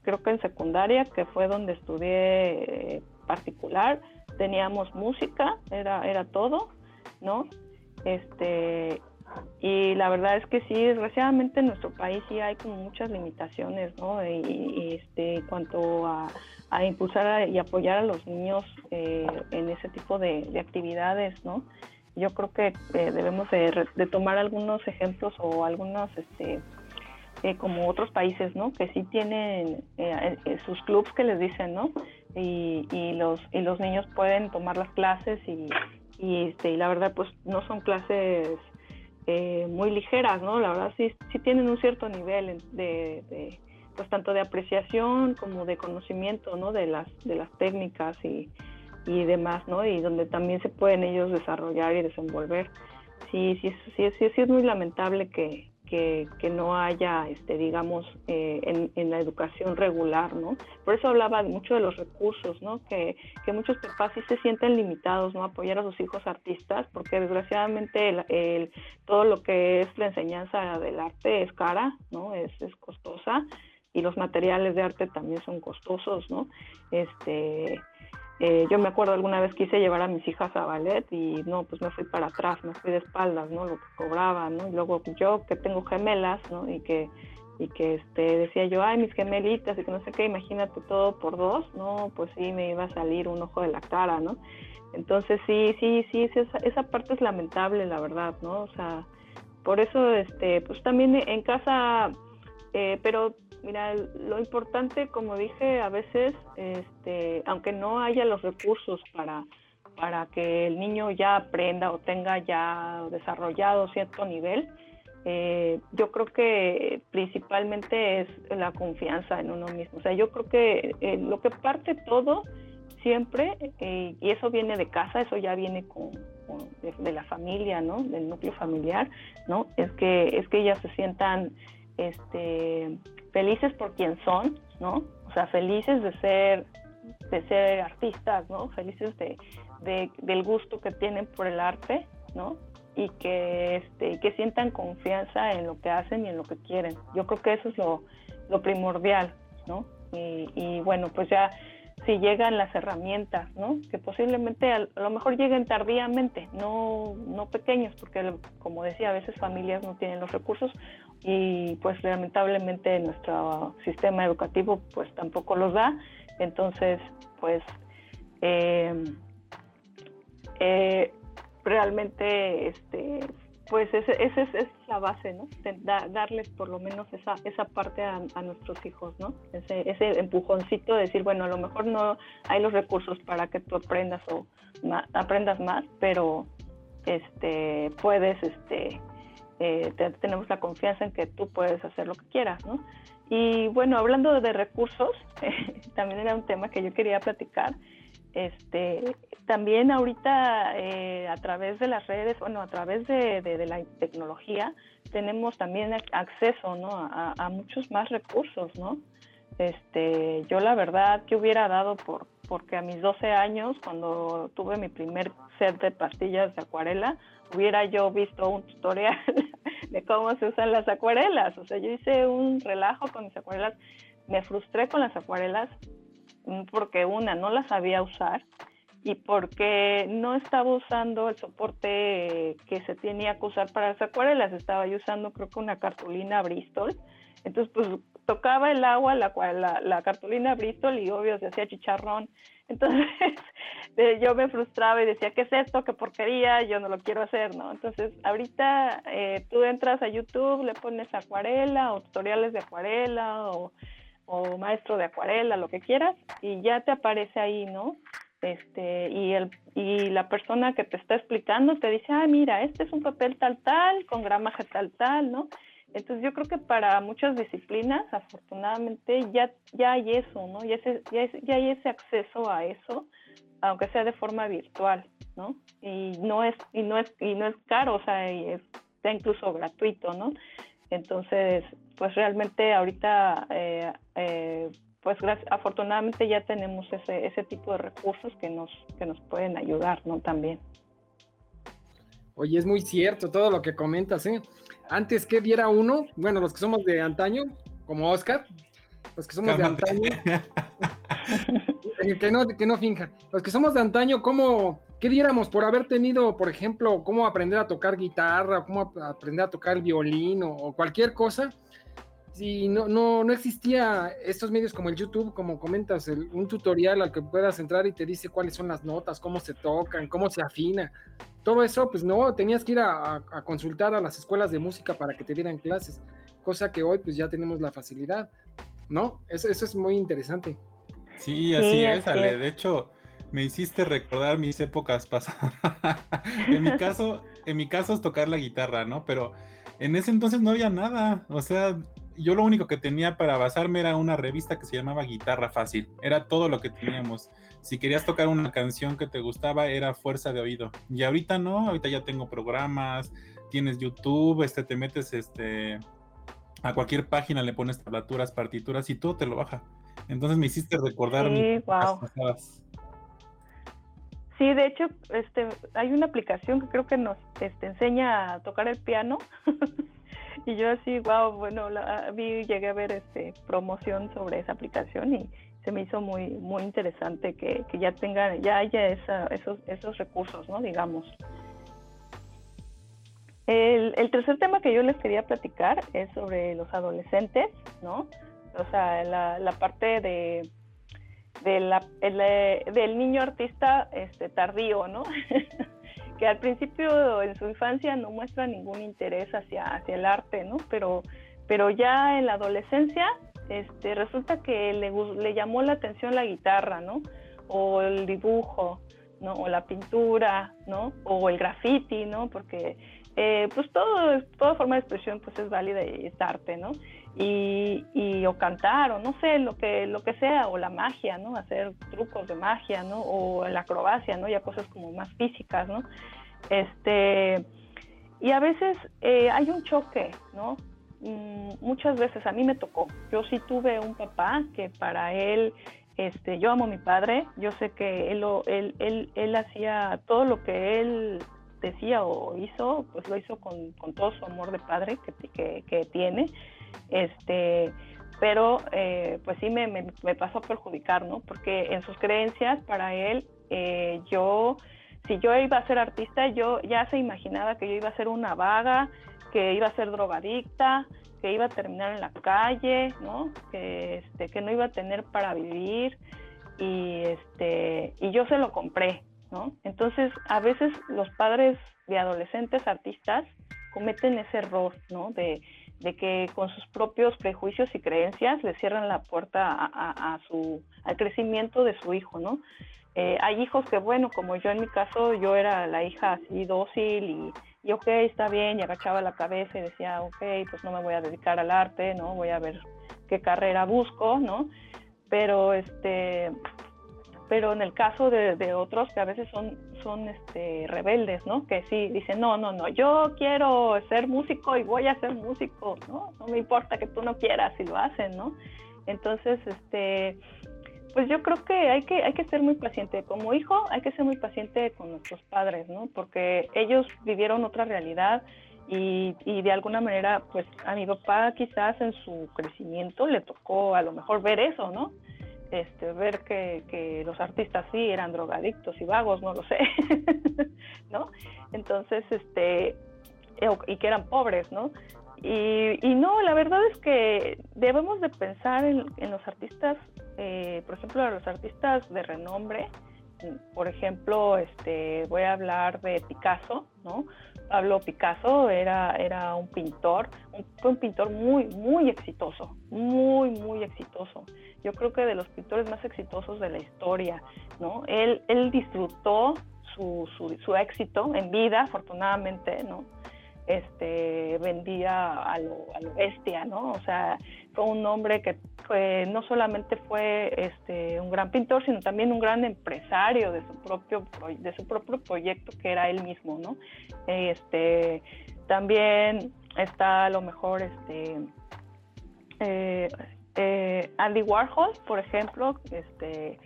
creo que en secundaria, que fue donde estudié eh, particular, teníamos música, era, era todo, ¿no? Este, y la verdad es que sí, desgraciadamente en nuestro país sí hay como muchas limitaciones, ¿no? Y, este, cuanto a, impulsar y apoyar a los niños eh, en ese tipo de, actividades, ¿no? Yo creo que eh, debemos de, tomar algunos ejemplos o algunos, este, eh, como otros países, ¿no? Que sí tienen sus clubs que les dicen, ¿no? Y, y, los, y los niños pueden tomar las clases y, y, este, y la verdad, pues no son clases eh, muy ligeras, ¿no? La verdad sí, sí tienen un cierto nivel de, pues tanto de apreciación como de conocimiento, ¿no? De las, de las técnicas y, y demás, ¿no? Y donde también se pueden ellos desarrollar y desenvolver. Sí, sí, sí, sí, sí es muy lamentable que, que, no haya, este, digamos, eh, en, la educación regular, ¿no? Por eso hablaba mucho de los recursos, ¿no? Que, que muchos papás sí se sienten limitados, ¿no? Apoyar a sus hijos artistas, porque desgraciadamente el, todo lo que es la enseñanza del arte es cara, ¿no? Es, es costosa y los materiales de arte también son costosos, ¿no? Este, eh, yo me acuerdo alguna vez quise llevar a mis hijas a ballet y no, pues me fui para atrás, me fui de espaldas, ¿no? Lo que cobraba, ¿no? Y luego yo que tengo gemelas, ¿no? Y que, y que este, decía yo, ay, mis gemelitas y que no sé qué, imagínate todo por dos, ¿no? Pues sí, me iba a salir un ojo de la cara, ¿no? Entonces sí, sí, sí, esa, esa parte es lamentable, la verdad, ¿no? O sea, por eso, este, pues también en casa, eh, pero Mira, lo importante, como dije, a veces, este, aunque no haya los recursos para, para que el niño ya aprenda o tenga ya desarrollado cierto nivel, eh, yo creo que principalmente es la confianza en uno mismo. O sea, yo creo que eh, lo que parte todo siempre, eh, y eso viene de casa, eso ya viene con, de, de, la familia, ¿no? Del núcleo familiar, ¿no? Es que, es que ellas se sientan este, felices por quien son, ¿no? O sea, felices de ser, de ser artistas, ¿no? Felices de, del gusto que tienen por el arte, ¿no? Y que, este, que sientan confianza en lo que hacen y en lo que quieren. Yo creo que eso es lo, lo primordial, ¿no? Y, y, bueno, pues ya si llegan las herramientas, ¿no? Que posiblemente a, lo mejor lleguen tardíamente, no, no pequeños, porque como decía, a veces familias no tienen los recursos y pues lamentablemente nuestro sistema educativo pues tampoco los da. Entonces, pues eh, eh, realmente este pues esa ese, es la base, ¿no? darles por lo menos esa, esa parte a, nuestros hijos, ¿no? Ese, ese empujoncito de decir, bueno, a lo mejor no hay los recursos para que tú aprendas o aprendas más, pero este puedes, este, eh, tenemos la confianza en que tú puedes hacer lo que quieras, ¿no? Y bueno, hablando de recursos, también era un tema que yo quería platicar. Este, también ahorita eh, a través de las redes, bueno, a través de, la tecnología, tenemos también acceso ¿no? a, muchos más recursos, ¿no? Este, yo la verdad que hubiera dado por porque a mis 12 años, cuando tuve mi primer set de pastillas de acuarela, hubiera yo visto un tutorial de cómo se usan las acuarelas. O sea, yo hice un relajo con mis acuarelas, me frustré con las acuarelas porque una, no la sabía usar y porque no estaba usando el soporte que se tenía que usar para las acuarelas, estaba yo usando creo que una cartulina Bristol, entonces pues tocaba el agua la, la, la cartulina Bristol y obvio se hacía chicharrón, entonces yo me frustraba y decía, ¿qué es esto? ¿Qué porquería? Yo no lo quiero hacer, ¿no? Entonces ahorita eh, tú entras a YouTube, le pones acuarela o tutoriales de acuarela o o maestro de acuarela, lo que quieras, y ya te aparece ahí, ¿no? Este, y, el, y la persona que te está explicando te dice, ah, mira, este es un papel tal, tal, con gramaje tal, tal, ¿no? Entonces yo creo que para muchas disciplinas, afortunadamente, ya, ya hay eso, ¿no? Ya, ya, ya hay ese acceso a eso, aunque sea de forma virtual, ¿no? Y no es, y no es, y no es caro, o sea, está incluso gratuito, ¿no? Entonces, pues realmente ahorita, eh, eh, pues afortunadamente ya tenemos ese, ese tipo de recursos que nos, que nos pueden ayudar, ¿no? También. Oye, es muy cierto todo lo que comentas, ¿eh? antes que diera uno, bueno, los que somos de antaño, como Oscar, los que somos de antaño, que no, que no finja, los que somos de antaño, ¿cómo, qué diéramos por haber tenido, por ejemplo, cómo aprender a tocar guitarra, cómo aprender a tocar el violín o, cualquier cosa? Si no, no, no existía estos medios como el YouTube, como comentas, un tutorial al que puedas entrar y te dice cuáles son las notas, cómo se tocan, cómo se afina. Todo eso, pues no, tenías que ir a, consultar a las escuelas de música para que te dieran clases, cosa que hoy pues ya tenemos la facilidad, ¿no? Eso, eso es muy interesante. Sí, así es, Ale. De hecho, me hiciste recordar mis épocas pasadas. en mi caso, en mi caso es tocar la guitarra, ¿no? Pero en ese entonces no había nada. O sea, yo lo único que tenía para basarme era una revista que se llamaba Guitarra Fácil. Era todo lo que teníamos. Si querías tocar una canción que te gustaba, era fuerza de oído. Y ahorita no, ahorita ya tengo programas, tienes YouTube, este, te metes este, a cualquier página, le pones tablaturas, partituras y todo te lo baja. Entonces me hiciste recordar sí, wow. Sí, de hecho, este, hay una aplicación que creo que nos este, enseña a tocar el piano. y yo así, wow, bueno, la, vi, llegué a ver este, promoción sobre esa aplicación y se me hizo muy muy interesante que, ya tengan, ya haya esos, esos recursos, ¿no? Digamos. El, el tercer tema que yo les quería platicar es sobre los adolescentes, ¿no? o sea, la, parte de, eh, del niño artista este, tardío, ¿no? que al principio en su infancia no muestra ningún interés hacia, hacia el arte, ¿no? Pero, pero ya en la adolescencia este, resulta que le, le llamó la atención la guitarra, ¿no? O el dibujo, ¿no? O la pintura, ¿no? O el graffiti, ¿no? Porque eh, pues todo, toda forma de expresión pues es válida y es arte, ¿no? Y, y, o cantar o no sé, lo que, lo que sea, o la magia, ¿no? Hacer trucos de magia, ¿no? O la acrobacia, ¿no? Ya cosas como más físicas, ¿no? Este, y a veces eh, hay un choque, ¿no? Mm, muchas veces a mí me tocó. Yo sí tuve un papá que para él, este, yo amo a mi padre, yo sé que él, él, él, él hacía todo lo que él decía o hizo, pues lo hizo con, todo su amor de padre que, tiene, este, pero eh, pues sí me, me, pasó a perjudicar, ¿no? Porque en sus creencias, para él, eh, yo, si yo iba a ser artista, yo ya se imaginaba que yo iba a ser una vaga, que iba a ser drogadicta, que iba a terminar en la calle, ¿no? Que, este, que no iba a tener para vivir y, este, y yo se lo compré, entonces, a veces los padres de adolescentes artistas cometen ese error, ¿no? De, que con sus propios prejuicios y creencias le cierran la puerta a, su, al crecimiento de su hijo, ¿no? Eh, hay hijos que, bueno, como yo en mi caso, yo era la hija así dócil y, y, ok, está bien, y agachaba la cabeza y decía, ok, pues no me voy a dedicar al arte, ¿no? Voy a ver qué carrera busco, ¿no? Pero, este, pero en el caso de, otros que a veces son, son este, rebeldes, ¿no? Que sí dicen, no, no, no, yo quiero ser músico y voy a ser músico, ¿no? No me importa que tú no quieras si lo hacen, ¿no? Entonces, este, pues yo creo que hay que, hay que ser muy paciente. Como hijo, hay que ser muy paciente con nuestros padres, ¿no? Porque ellos vivieron otra realidad y, y de alguna manera, pues a mi papá quizás en su crecimiento le tocó a lo mejor ver eso, ¿no? Este, ver que, los artistas sí eran drogadictos y vagos, no lo sé, ¿no? Entonces, este, eh, y que eran pobres, ¿no? Y, no, la verdad es que debemos de pensar en, los artistas, eh, por ejemplo, los artistas de renombre, por ejemplo, este, voy a hablar de Picasso, ¿no? Pablo Picasso era, era un pintor, fue un pintor muy, muy exitoso, muy, muy exitoso. Yo creo que de los pintores más exitosos de la historia, ¿no? Él, él disfrutó su, su, su éxito en vida, afortunadamente, ¿no? Este, vendía a lo, bestia, ¿no? O sea, fue un hombre que no solamente fue este, un gran pintor, sino también un gran empresario de su propio, de su propio proyecto que era él mismo, ¿no? Este, también está a lo mejor este, eh, eh, Andy Warhol, por ejemplo, este,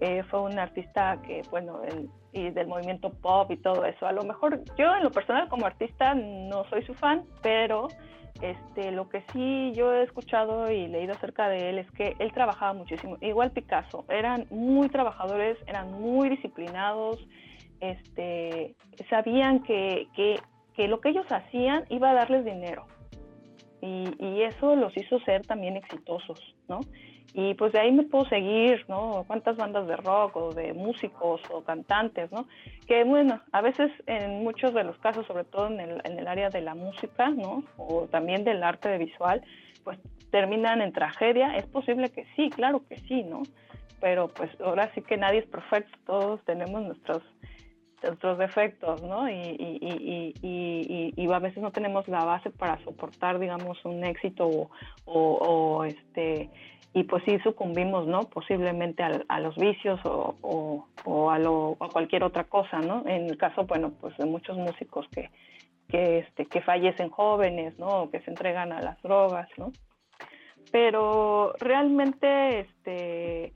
eh, fue un artista que, bueno, él y del movimiento pop y todo eso. A lo mejor yo en lo personal como artista no soy su fan, pero este, lo que sí yo he escuchado y leído acerca de él es que él trabajaba muchísimo, igual Picasso, eran muy trabajadores, eran muy disciplinados, este, sabían que, que, que lo que ellos hacían iba a darles dinero y, y eso los hizo ser también exitosos, ¿no? Y pues de ahí me puedo seguir, ¿no? Cuántas bandas de rock o de músicos o cantantes, ¿no? Que bueno, a veces en muchos de los casos, sobre todo en el, en el área de la música, ¿no? O también del arte visual, pues terminan en tragedia. Es posible que sí, claro que sí, ¿no? Pero pues ahora sí que nadie es perfecto, todos tenemos nuestros nuestros defectos, ¿no? Y, y, y, y, y, a veces no tenemos la base para soportar, digamos, un éxito o, o, o este y pues sí sucumbimos, ¿no? Posiblemente a, los vicios o, o, a, lo, a, cualquier otra cosa, ¿no? En el caso, bueno, pues de muchos músicos que, que, este, que fallecen jóvenes, ¿no? Que se entregan a las drogas, ¿no? Pero realmente, este,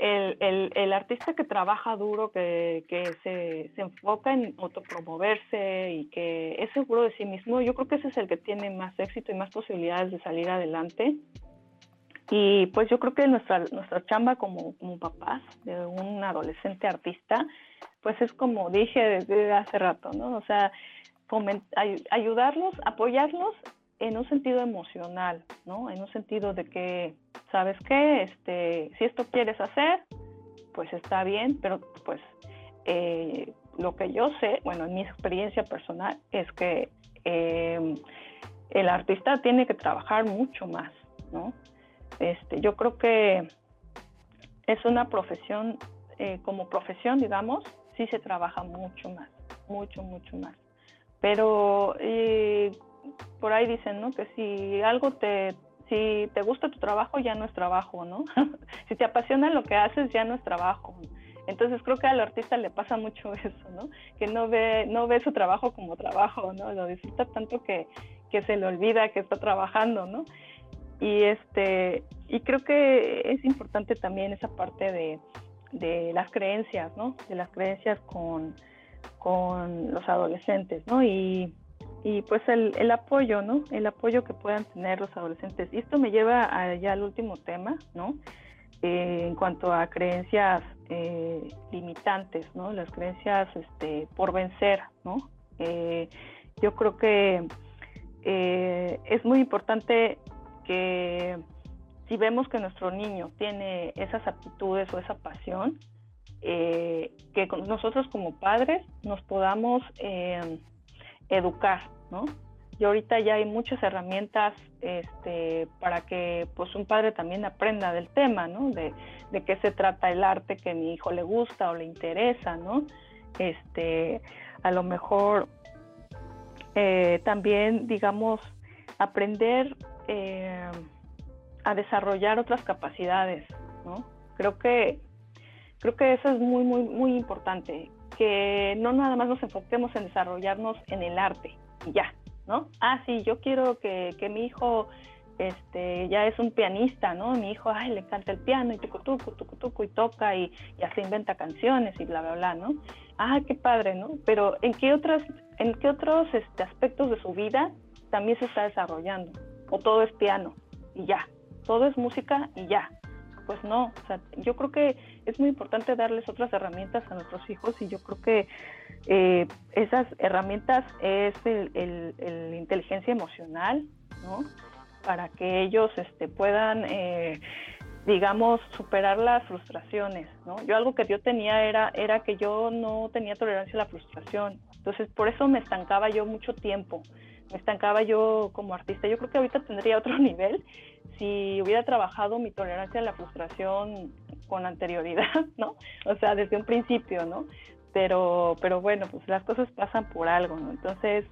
el, el, el artista que trabaja duro, que, que se, se, enfoca en autopromoverse y que es seguro de sí mismo, yo creo que ese es el que tiene más éxito y más posibilidades de salir adelante y pues yo creo que nuestra, nuestra chamba como, como papás de un adolescente artista, pues es como dije desde hace rato, ¿no? O sea, ayudarlos, apoyarlos en un sentido emocional, ¿no? En un sentido de que, ¿sabes qué? Este, si esto quieres hacer, pues está bien, pero pues eh, lo que yo sé, bueno, en mi experiencia personal, es que eh, el artista tiene que trabajar mucho más, ¿no? Este, yo creo que es una profesión, eh, como profesión, digamos, sí se trabaja mucho más, mucho, mucho más. Pero eh, por ahí dicen, ¿no? Que si algo te, si te gusta tu trabajo, ya no es trabajo, ¿no? si te apasiona lo que haces, ya no es trabajo. Entonces creo que al artista le pasa mucho eso, ¿no? Que no ve, no ve su trabajo como trabajo, ¿no? Lo disfruta tanto que, que se le olvida que está trabajando, ¿no? Y, este, y creo que es importante también esa parte de, de las creencias, ¿no? De las creencias con, con los adolescentes, ¿no? Y, y pues el, el, apoyo, ¿no? El apoyo que puedan tener los adolescentes. Y esto me lleva a, ya al último tema, ¿no? Eh, en cuanto a creencias eh, limitantes, ¿no? Las creencias este, por vencer, ¿no? Eh, yo creo que es muy importante que si vemos que nuestro niño tiene esas aptitudes o esa pasión, eh, que nosotros como padres nos podamos eh, educar, ¿no? Y ahorita ya hay muchas herramientas este, para que pues un padre también aprenda del tema, ¿no? De, de, qué se trata el arte que a mi hijo le gusta o le interesa, ¿no? Este, a lo mejor eh, también, digamos, aprender eh, a desarrollar otras capacidades, ¿no? Creo que, creo que eso es muy, muy, muy importante, que no nada más nos enfoquemos en desarrollarnos en el arte y ya, ¿no? Ah, sí, yo quiero que, que mi hijo este, ya es un pianista, ¿no? Mi hijo, ay, le encanta el piano y tucu, tucu, tucu, tucu, y toca y se inventa canciones y bla, bla, bla, ¿no? Ah, qué padre, ¿no? Pero ¿en qué, otras, en qué otros este, aspectos de su vida también se está desarrollando? O todo es piano y ya, todo es música y ya. Pues no, o sea, yo creo que es muy importante darles otras herramientas a nuestros hijos y yo creo que eh, esas herramientas es el, inteligencia emocional, ¿no? Para que ellos este, puedan, eh, digamos, superar las frustraciones, ¿no? Yo algo que yo tenía era, era que yo no tenía tolerancia a la frustración, entonces por eso me estancaba yo mucho tiempo me estancaba yo como artista. Yo creo que ahorita tendría otro nivel si hubiera trabajado mi tolerancia a la frustración con anterioridad, ¿no? O sea, desde un principio, ¿no? Pero, pero bueno, pues las cosas pasan por algo, ¿no? Entonces,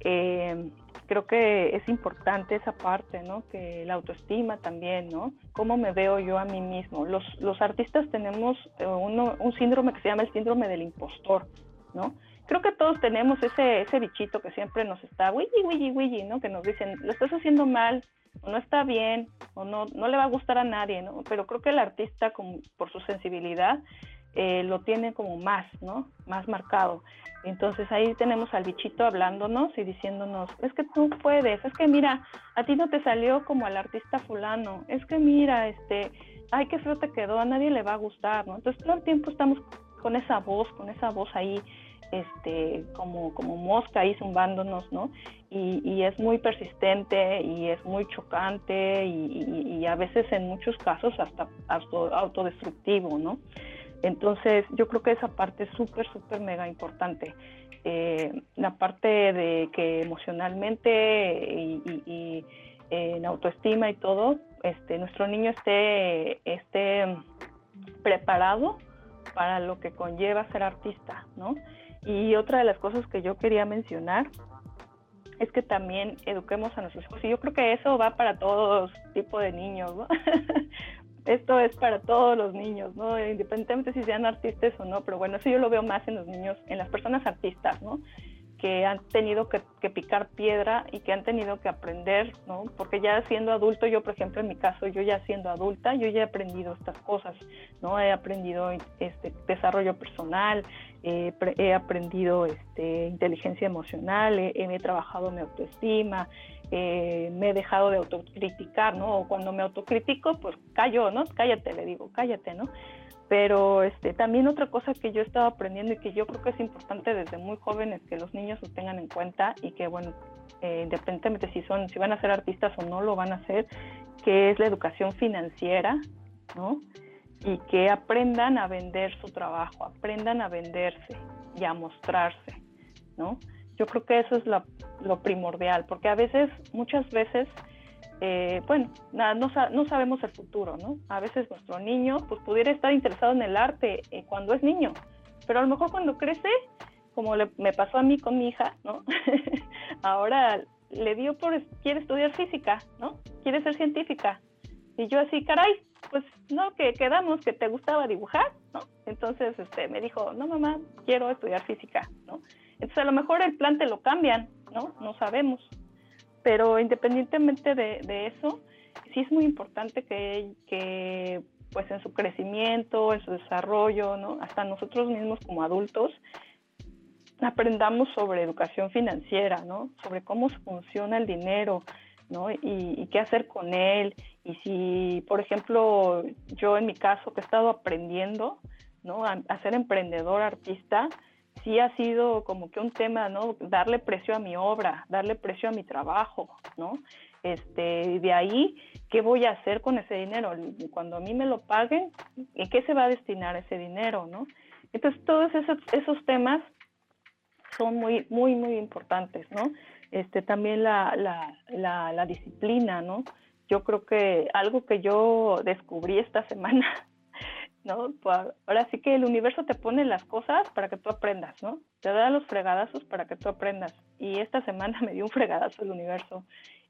eh, creo que es importante esa parte, ¿no? Que la autoestima también, ¿no? ¿Cómo me veo yo a mí mismo? Los, los artistas tenemos eh, uno, un síndrome que se llama el síndrome del impostor, ¿no? Creo que todos tenemos ese, ese bichito que siempre nos está, wiki, wiki, wiki, ¿no? Que nos dicen, lo estás haciendo mal, o no está bien, o no, no le va a gustar a nadie, ¿no? Pero creo que el artista, por su sensibilidad, eh, lo tiene como más, ¿no? Más marcado. Entonces ahí tenemos al bichito hablándonos y diciéndonos, es que tú puedes, es que mira, a ti no te salió como al artista fulano, es que mira, este, ay, qué feo te quedó, a nadie le va a gustar, ¿no? Entonces todo el tiempo estamos con esa voz, con esa voz ahí, este, como, como mosca ahí zumbándonos, ¿no? Y, es muy persistente y es muy chocante y, a veces en muchos casos hasta autodestructivo, ¿no? Entonces, yo creo que esa parte es súper, súper mega importante. Eh, la parte de que emocionalmente y, en autoestima y todo, este, nuestro niño esté, esté preparado para lo que conlleva ser artista, ¿no? Y otra de las cosas que yo quería mencionar es que también eduquemos a nuestros hijos. Y yo creo que eso va para todos tipo de niños, ¿no? esto es para todos los niños, ¿no? Independientemente si sean artistas o no, pero bueno, eso yo lo veo más en los niños, en las personas artistas, ¿no? Que han tenido que, picar piedra y que han tenido que aprender, ¿no? Porque ya siendo adulto, yo por ejemplo en mi caso, yo ya siendo adulta, yo ya he aprendido estas cosas, ¿no? He aprendido este desarrollo personal, he aprendido este, inteligencia emocional, he, he trabajado mi autoestima, eh, me he dejado de autocriticar, ¿no? O cuando me autocritico, pues callo, ¿no? Cállate, le digo, cállate, ¿no? Pero este, también otra cosa que yo he estado aprendiendo y que yo creo que es importante desde muy jóvenes que los niños lo tengan en cuenta y que, bueno, eh, independientemente si, son, si van a ser artistas o no lo van a hacer, que es la educación financiera, ¿no? Y que aprendan a vender su trabajo, aprendan a venderse y a mostrarse, ¿no? Yo creo que eso es lo primordial, porque a veces, muchas veces, eh, bueno, no, no, sabemos el futuro, ¿no? A veces nuestro niño, pues pudiera estar interesado en el arte eh, cuando es niño, pero a lo mejor cuando crece, como me pasó a mí con mi hija, ¿no? Ahora le dio por, quiere estudiar física, ¿no? Quiere ser científica. Y yo así, caray, pues no, que quedamos que te gustaba dibujar, ¿no? Entonces este, me dijo, no mamá, quiero estudiar física, ¿no? Entonces a lo mejor el plan te lo cambian, ¿no? No sabemos. Pero independientemente de, eso, sí es muy importante que, que, pues en su crecimiento, en su desarrollo, ¿no? Hasta nosotros mismos como adultos, aprendamos sobre educación financiera, ¿no? Sobre cómo funciona el dinero, ¿no? Y, y, qué hacer con él. Y si, por ejemplo, yo en mi caso que he estado aprendiendo, ¿no? A, ser emprendedor, artista, sí ha sido como que un tema, ¿no? Darle precio a mi obra, darle precio a mi trabajo, ¿no? Este, de ahí, ¿qué voy a hacer con ese dinero? Cuando a mí me lo paguen, ¿en qué se va a destinar ese dinero, no? Entonces, todos esos, esos temas son muy, muy, muy importantes, ¿no? Este, también la, la, la, la disciplina, ¿no? Yo creo que algo que yo descubrí esta semana ¿no? Pues, ahora sí que el universo te pone las cosas para que tú aprendas, ¿no? Te da los fregadazos para que tú aprendas. Y esta semana me dio un fregadazo el universo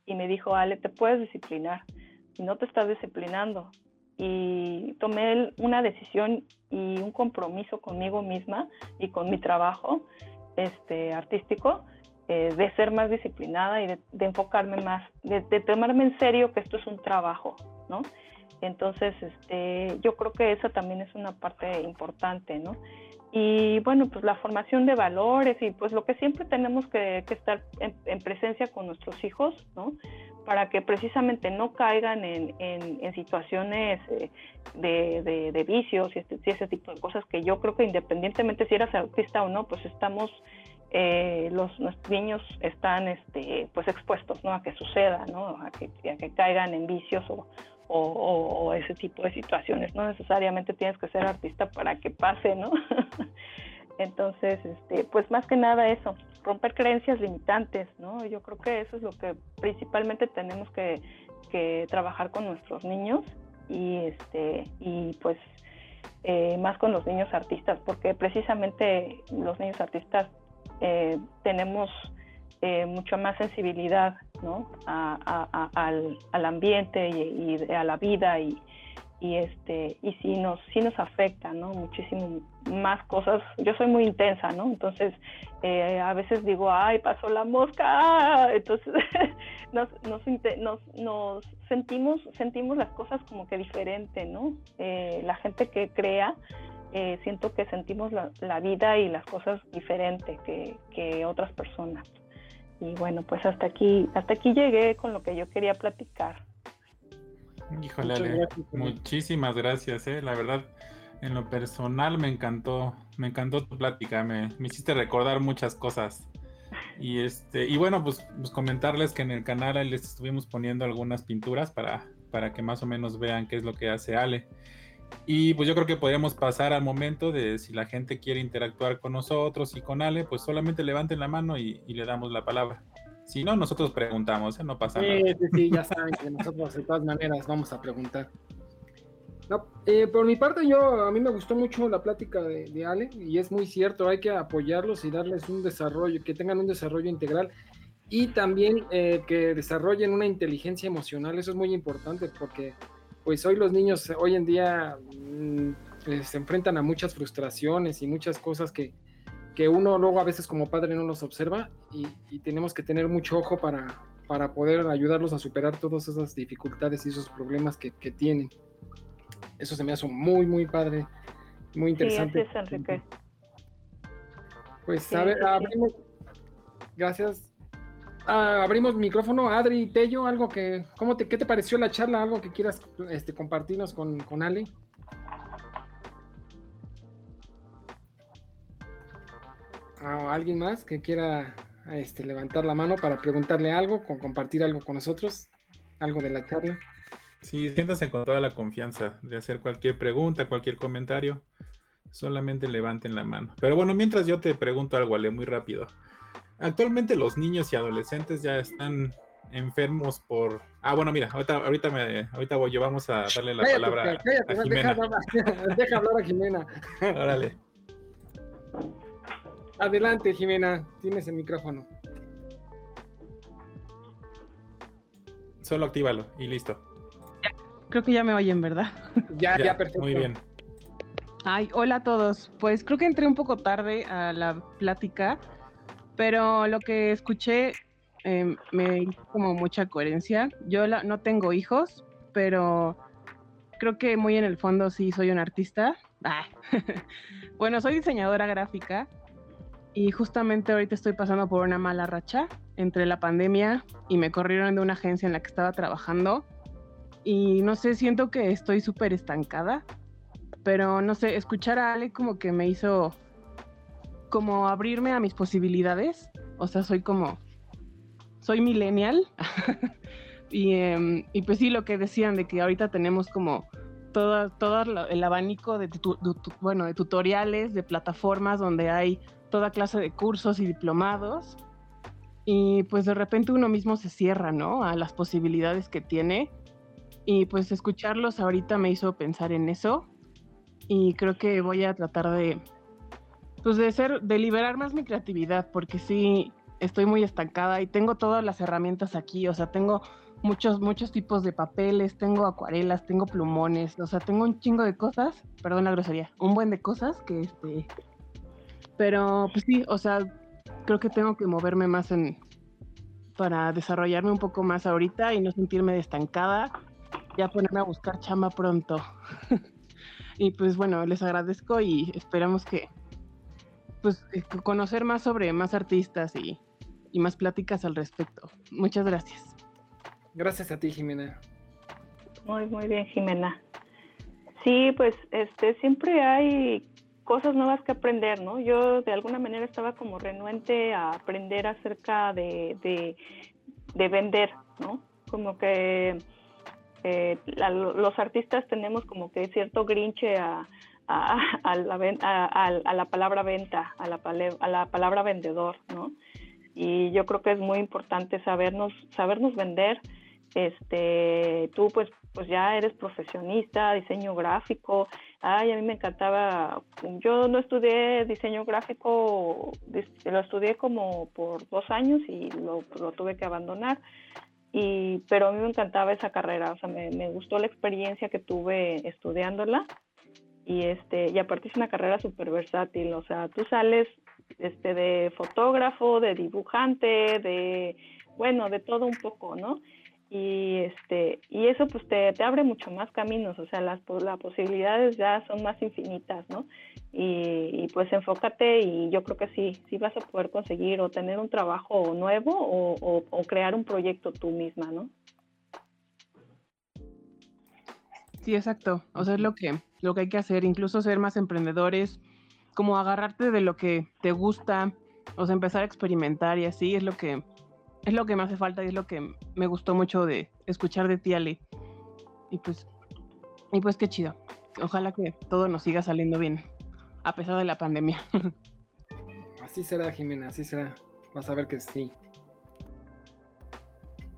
y me dijo, Ale, te puedes disciplinar y no te estás disciplinando. Y tomé una decisión y un compromiso conmigo misma y con mi trabajo este, artístico eh, de ser más disciplinada y de, enfocarme más, de, de tomarme en serio que esto es un trabajo, ¿no? Entonces, este, yo creo que esa también es una parte importante, ¿no? Y bueno, pues la formación de valores y pues lo que siempre tenemos que, estar en, presencia con nuestros hijos, ¿no? Para que precisamente no caigan en, situaciones eh, de, vicios y, este, ese tipo de cosas que yo creo que independientemente si eras autista o no, pues estamos eh, los, niños están este, pues expuestos ¿no? a que suceda, ¿no? a, que, que caigan en vicios o, ese tipo de situaciones. No necesariamente tienes que ser artista para que pase, ¿no? Entonces, este, pues más que nada eso, romper creencias limitantes, ¿no? Yo creo que eso es lo que principalmente tenemos que, trabajar con nuestros niños y, este, y pues eh, más con los niños artistas, porque precisamente los niños artistas eh, tenemos eh, mucha más sensibilidad ¿no? al, al, ambiente y, a la vida y, y este y sí nos sí nos afecta no muchísimo más cosas. Yo soy muy intensa no entonces eh, a veces digo ay pasó la mosca entonces nos, sentimos sentimos las cosas como que diferente no eh, la gente que crea eh, siento que sentimos la, vida y las cosas diferente que, que, otras personas. Y bueno, pues hasta aquí, hasta aquí llegué con lo que yo quería platicar. Híjole, Ale, muchísimas gracias, eh. la verdad, en lo personal me encantó, me encantó tu plática, me, me hiciste recordar muchas cosas. Y este, y bueno, pues, pues, comentarles que en el canal les estuvimos poniendo algunas pinturas para, para que más o menos vean qué es lo que hace Ale. Y pues yo creo que podríamos pasar al momento de si la gente quiere interactuar con nosotros y con Ale, pues solamente levanten la mano y, le damos la palabra. Si no, nosotros preguntamos, ¿eh? no pasa nada. Sí, sí, ya saben que nosotros de todas maneras vamos a preguntar. No, eh, por mi parte, yo a mí me gustó mucho la plática de, de, Ale y es muy cierto, hay que apoyarlos y darles un desarrollo, que tengan un desarrollo integral y también eh, que desarrollen una inteligencia emocional, eso es muy importante porque pues hoy los niños, hoy en día, pues, se enfrentan a muchas frustraciones y muchas cosas que, que uno luego a veces como padre no los observa y, tenemos que tener mucho ojo para, para, poder ayudarlos a superar todas esas dificultades y esos problemas que, que tienen. Eso se me hace muy, muy padre, muy interesante. Sí, Enrique. Pues a ver, abrimos. Gracias. Ah, abrimos micrófono, Adri, Tello, algo que, ¿cómo te, ¿qué te pareció la charla? ¿Algo que quieras este, compartirnos con, con Ale? Ah, ¿Alguien más que quiera este, levantar la mano para preguntarle algo, con compartir algo con nosotros? ¿Algo de la charla? Sí, siéntanse con toda la confianza de hacer cualquier pregunta, cualquier comentario. Solamente levanten la mano. Pero bueno, mientras yo te pregunto algo, Ale, muy rápido. Actualmente los niños y adolescentes ya están enfermos por. Ah, bueno, mira, ahorita, ahorita, me, ahorita voy yo, vamos a darle la palabra a Jimena. Deja, hablar a Jimena. Órale. Adelante, Jimena, tienes el micrófono. Solo actívalo y listo. Creo que ya me oyen, ¿verdad? Ya, ya, perfecto. Muy bien. Ay, hola a todos. Pues creo que entré un poco tarde a la plática pero lo que escuché em, me hizo como mucha coherencia. Yo no tengo hijos, pero creo que muy en el fondo sí soy un artista. Ah. bueno, soy diseñadora gráfica y justamente ahorita estoy pasando por una mala racha entre la pandemia y me corrieron de una agencia en la que estaba trabajando y no sé, siento que estoy súper estancada, pero no sé, escuchar a Ale como que me hizo como abrirme a mis posibilidades. O sea, soy como, soy millennial. y, em, y, pues sí, lo que decían de que ahorita tenemos como todo, todo el abanico de, bueno, de tutoriales, de plataformas donde hay toda clase de cursos y diplomados. Y pues de repente uno mismo se cierra, ¿no? A las posibilidades que tiene. Y pues escucharlos ahorita me hizo pensar en eso. Y creo que voy a tratar de pues de ser, de liberar más mi creatividad, porque sí estoy muy estancada y tengo todas las herramientas aquí, o sea, tengo muchos, muchos tipos de papeles, tengo acuarelas, tengo plumones, o sea, tengo un chingo de cosas, perdón la grosería, un buen de cosas que este, pero pues sí, o sea, creo que tengo que moverme más en, para desarrollarme un poco más ahorita y no sentirme estancada, ya ponerme a buscar chamba pronto. y pues bueno, les agradezco y esperamos que pues eh, conocer más sobre más artistas y, más pláticas al respecto. Muchas gracias. Gracias a ti, Jimena. Muy, muy bien, Jimena. Sí, pues este siempre hay cosas nuevas que aprender, ¿no? Yo de alguna manera estaba como renuente a aprender acerca de, de, vender, ¿no? Como que eh, los artistas tenemos como que cierto grinche a, a, la, a, la, palabra venta, a a la palabra vendedor, ¿no? Y yo creo que es muy importante sabernos, sabernos vender. Este, tú pues, pues ya eres profesionista, diseño gráfico. Ay, a mí me encantaba. Yo no estudié diseño gráfico, lo estudié como por dos años y lo, lo tuve que abandonar. Y, pero a mí me encantaba esa carrera, o sea, me, me gustó la experiencia que tuve estudiándola y este y aparte es una carrera súper versátil, o sea, tú sales este de fotógrafo, de dibujante, de bueno, de todo un poco, ¿no? y este y eso pues te, te abre mucho más caminos o sea las, posibilidades ya son más infinitas no y, pues enfócate y yo creo que sí sí vas a poder conseguir o tener un trabajo nuevo o, o, crear un proyecto tú misma no sí exacto o sea es lo que lo que hay que hacer incluso ser más emprendedores como agarrarte de lo que te gusta o sea empezar a experimentar y así es lo que es lo que me hace falta y es lo que me gustó mucho de escuchar de ti, Ale. Y pues, y pues qué chido. Ojalá que todo nos siga saliendo bien, a pesar de la pandemia. Así será, Jimena, así será. Vas a ver que sí.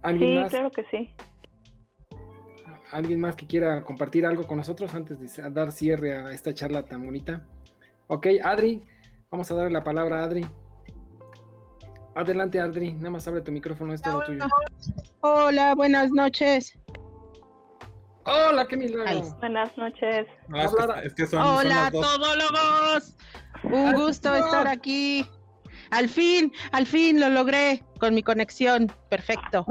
¿Alguien sí, claro que sí. ¿Alguien más que quiera compartir algo con nosotros antes de dar cierre a esta charla tan bonita? Ok, Adri, vamos a darle la palabra a Adri. Adelante, Adri, nada más abre tu micrófono, es todo tuyo. Hola, buenas noches. Hola, qué milagro. Buenas noches. Hola, todólogos. Un gusto estar aquí. Al fin, al fin lo logré con mi conexión. Perfecto.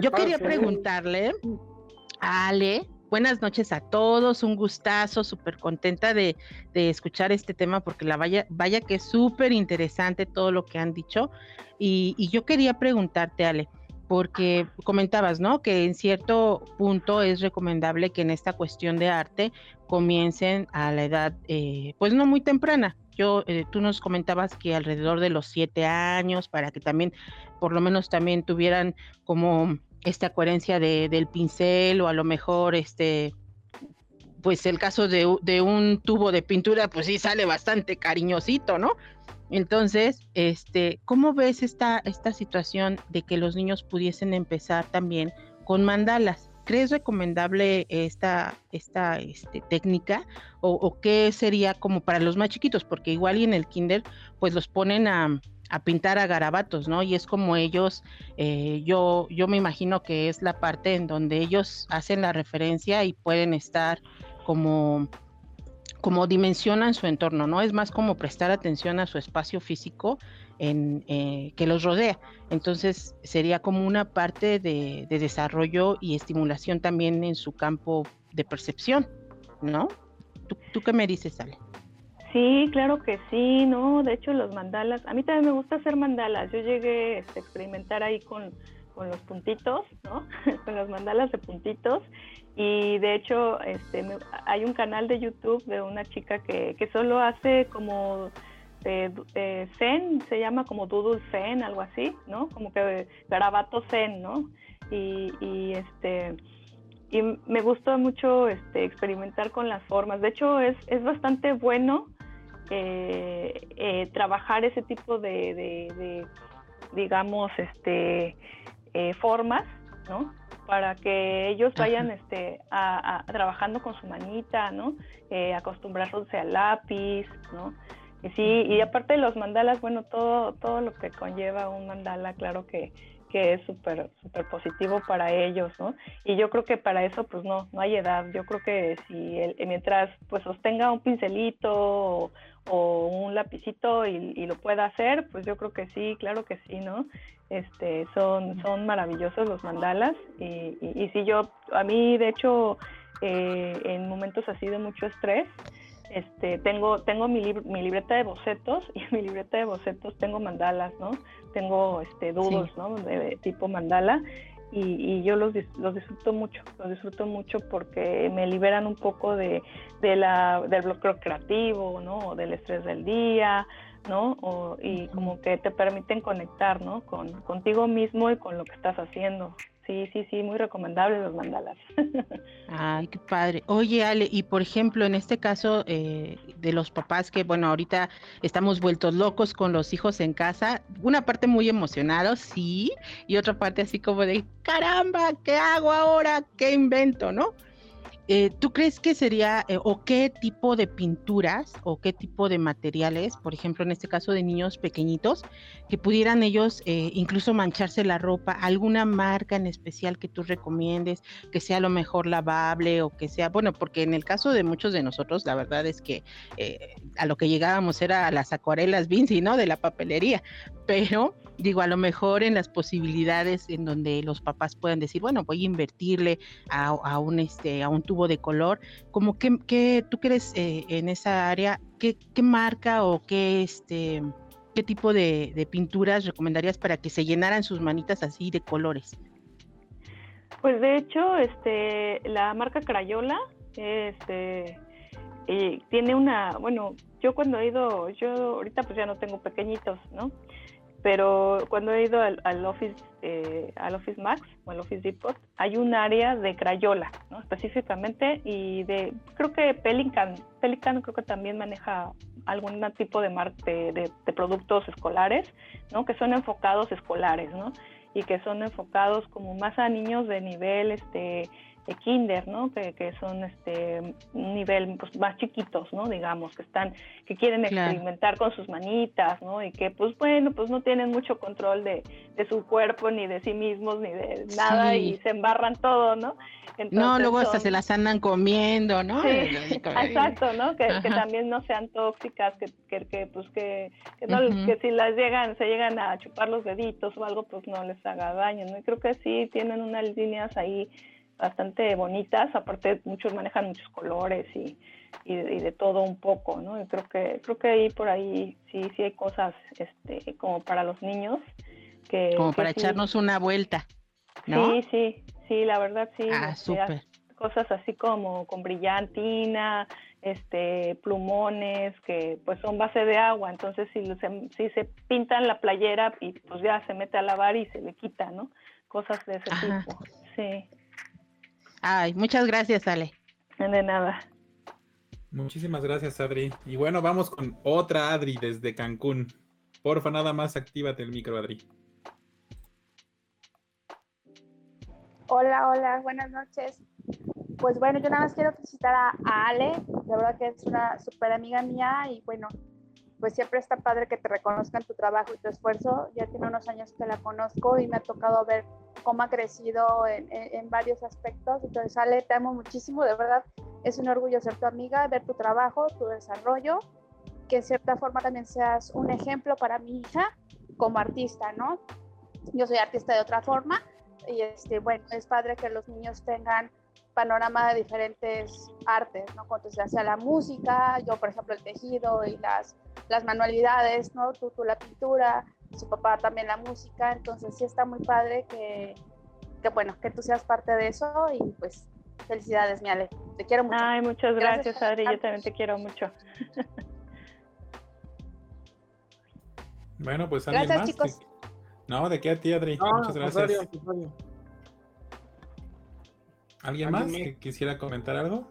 Yo quería preguntarle Ale Buenas noches a todos, un gustazo, súper contenta de, escuchar este tema porque la vaya, vaya que es súper interesante todo lo que han dicho. Y, yo quería preguntarte, Ale, porque comentabas, ¿no? Que en cierto punto es recomendable que en esta cuestión de arte comiencen a la edad, eh, pues no muy temprana. Yo, eh, tú nos comentabas que alrededor de los siete años, para que también, por lo menos también tuvieran como esta coherencia de, del pincel o a lo mejor este pues el caso de, un tubo de pintura pues sí sale bastante cariñosito, ¿no? Entonces, este, ¿cómo ves esta, esta situación de que los niños pudiesen empezar también con mandalas? ¿Crees recomendable esta, esta este, técnica o, o, qué sería como para los más chiquitos? Porque igual y en el kinder pues los ponen a, a pintar a garabatos, ¿no? Y es como ellos, eh, yo, yo me imagino que es la parte en donde ellos hacen la referencia y pueden estar como como dimensionan su entorno, ¿no? Es más como prestar atención a su espacio físico en, eh, que los rodea. Entonces sería como una parte de, desarrollo y estimulación también en su campo de percepción, ¿no? ¿Tú, tú qué me dices, Ale? Sí, claro que sí, ¿no? De hecho, los mandalas, a mí también me gusta hacer mandalas. Yo llegué este, a experimentar ahí con, los puntitos, ¿no? con los mandalas de puntitos. Y de hecho, este, hay un canal de YouTube de una chica que, que solo hace como de, zen, se llama como doodle zen, algo así, ¿no? Como que garabato zen, ¿no? Y, y este y me gusta mucho este, experimentar con las formas. De hecho, es, es bastante bueno eh, eh, trabajar ese tipo de, digamos, este, eh, formas, ¿no? Para que ellos vayan este, a, trabajando con su manita, ¿no? acostumbrarse al lápiz, ¿no? Y sí, y aparte de los mandalas, bueno, todo, todo lo que conlleva un mandala, claro que, que es súper súper positivo para ellos, ¿no? Y yo creo que para eso pues no, no hay edad. Yo creo que si mientras pues sostenga un pincelito o un lapicito y, lo pueda hacer, pues yo creo que sí, claro que sí, ¿no? Este, son, son maravillosos los mandalas y, y, sí, yo, a mí de hecho, eh, en momentos así de mucho estrés, este, tengo, tengo mi, mi, libreta de bocetos y en mi libreta de bocetos tengo mandalas, ¿no? Tengo este, dudos, ¿no? De, tipo mandala y, yo los, los disfruto mucho, los disfruto mucho porque me liberan un poco de, de la, del bloqueo creativo, ¿no? del estrés del día, ¿no? O, y como que te permiten conectar, ¿no? Con, contigo mismo y con lo que estás haciendo. Sí, sí, sí, muy recomendable los mandalas. Ay, qué padre. Oye, Ale, y por ejemplo, en este caso eh, de los papás que, bueno, ahorita estamos vueltos locos con los hijos en casa, una parte muy emocionada, sí, y otra parte así como de, caramba, ¿qué hago ahora? ¿Qué invento, no? Eh, ¿tú crees que sería eh, o qué tipo de pinturas o qué tipo de materiales, por ejemplo, en este caso de niños pequeñitos, que pudieran ellos eh, incluso mancharse la ropa, alguna marca en especial que tú recomiendes, que sea a lo mejor lavable o que sea, bueno, porque en el caso de muchos de nosotros, la verdad es que a lo que llegábamos era a las acuarelas Vinci, ¿no? De la papelería, pero digo, a lo mejor en las posibilidades en donde los papás puedan decir, bueno, voy a invertirle a, un este a un tubo de color, como que, tú crees eh, en esa área, ¿qué, marca o qué este qué tipo de, pinturas recomendarías para que se llenaran sus manitas así de colores? Pues de hecho, este, la marca Crayola, este, eh, tiene una, bueno, yo cuando he ido, yo ahorita pues ya no tengo pequeñitos, ¿no? Pero cuando he ido al, Office eh, al Office Max o al Office Depot hay un área de Crayola ¿no? específicamente y de creo que Pelican Pelican creo que también maneja algún tipo de, de, de, productos escolares ¿no? que son enfocados escolares ¿no? y que son enfocados como más a niños de nivel este de kinder, ¿no? Que, que son este un nivel pues, más chiquitos, ¿no? Digamos, que están, que quieren experimentar con sus manitas, ¿no? Y que pues bueno, pues no tienen mucho control de, de su cuerpo, ni de sí mismos, ni de nada, y se embarran todo, ¿no? no, luego hasta se las andan comiendo, ¿no? Sí, exacto, ¿no? Que, que, también no sean tóxicas, que, que, que pues que, que, no, que si las llegan, se llegan a chupar los deditos o algo, pues no les haga daño, ¿no? Y creo que sí tienen unas líneas ahí bastante bonitas, aparte muchos manejan muchos colores y, y, de todo un poco, ¿no? Y creo que creo que ahí por ahí sí sí hay cosas este como para los niños que como para echarnos una vuelta, ¿no? Sí, sí, sí, la verdad sí. Ah, súper. Cosas así como con brillantina, este plumones que pues son base de agua, entonces si se, si se pintan la playera y pues ya se mete a lavar y se le quita, ¿no? Cosas de ese tipo. Sí. Ay, muchas gracias, Ale. De nada. Muchísimas gracias, Adri. Y bueno, vamos con otra Adri desde Cancún. Porfa, nada más actívate el micro, Adri. Hola, hola, buenas noches. Pues bueno, yo nada más quiero felicitar a, a Ale, de verdad que es una súper amiga mía y bueno, pues siempre está padre que te reconozcan tu trabajo y tu esfuerzo. Ya tiene unos años que la conozco y me ha tocado ver cómo ha crecido en, en, varios aspectos. Entonces, Ale, te amo muchísimo, de verdad. Es un orgullo ser tu amiga, ver tu trabajo, tu desarrollo, que en cierta forma también seas un ejemplo para mi hija como artista, ¿no? Yo soy artista de otra forma y este, bueno, es padre que los niños tengan panorama de diferentes artes, ¿no? Cuando se hace la música, yo por ejemplo el tejido y las, las manualidades, ¿no? Tú, tú la pintura, su papá también la música, entonces sí está muy padre que, que bueno, que tú seas parte de eso y pues felicidades, mi Ale, te quiero mucho. Ay, muchas gracias, Adri, yo también te quiero mucho. bueno, pues alguien gracias, Chicos. No, de qué a ti, Adri. muchas gracias. ¿Alguien más que quisiera comentar algo?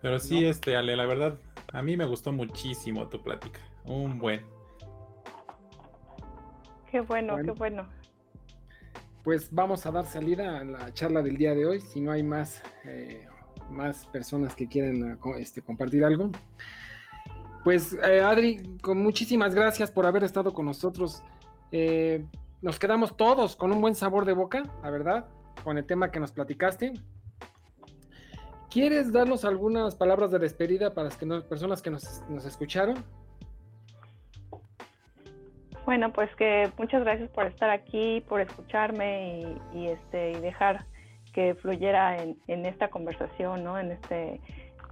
Pero sí, este, Ale, la verdad, a mí me gustó muchísimo tu plática. Un buen. Qué bueno, qué bueno. Pues vamos a dar salida a la charla del día de hoy. Si no hay más, eh, más personas que quieren este, compartir algo. Pues eh, Adri, con muchísimas gracias por haber estado con nosotros. Eh, nos quedamos todos con un buen sabor de boca, la verdad, con el tema que nos platicaste. ¿Quieres darnos algunas palabras de despedida para las personas que nos, escucharon? Bueno, pues que muchas gracias por estar aquí, por escucharme y, este y dejar que fluyera en, esta conversación, ¿no? En este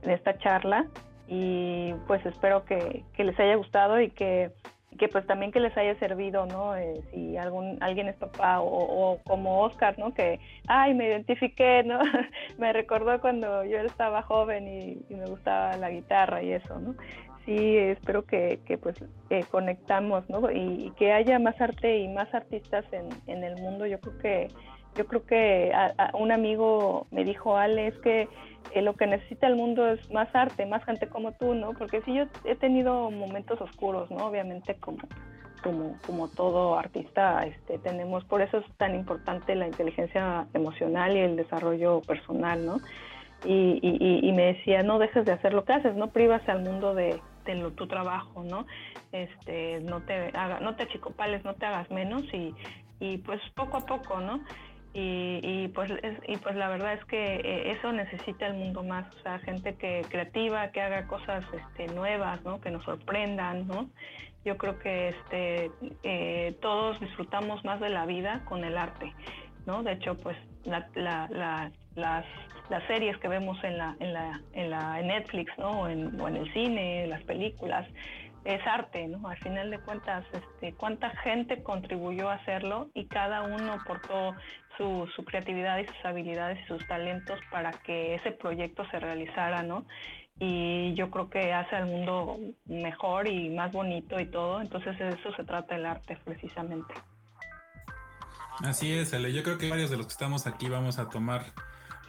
en esta charla y pues espero que les haya gustado y que que pues también que les haya servido, ¿no? Eh, si algún alguien es papá o, como Oscar, ¿no? Que, ay, me identifiqué, ¿no? me recordó cuando yo estaba joven y, me gustaba la guitarra y eso, ¿no? Sí, espero que, que pues conectamos, ¿no? Y, que haya más arte y más artistas en, en el mundo. Yo creo que yo creo que un amigo me dijo, Ale, es que eh, lo que necesita el mundo es más arte, más gente como tú, ¿no? Porque sí, yo he tenido momentos oscuros, ¿no? Obviamente como, como, todo artista este, tenemos, por eso es tan importante la inteligencia emocional y el desarrollo personal, ¿no? Y, y, y me decía, no dejes de hacer lo que haces, no privas al mundo de, de tu trabajo, ¿no? Este, no te haga, no te achicopales, no te hagas menos y, y pues poco a poco, ¿no? Y, y, pues y pues la verdad es que eh, eso necesita el mundo más o sea gente que creativa que haga cosas este, nuevas no que nos sorprendan no yo creo que este eh, todos disfrutamos más de la vida con el arte no de hecho pues la, la, las, series que vemos en la en la en la Netflix no en, o en el cine las películas es arte, ¿no? Al final de cuentas, este, cuánta gente contribuyó a hacerlo y cada uno aportó su, su, creatividad y sus habilidades y sus talentos para que ese proyecto se realizara, ¿no? Y yo creo que hace al mundo mejor y más bonito y todo, entonces de eso se trata el arte precisamente. Así es, Ale. Yo creo que varios de los que estamos aquí vamos a tomar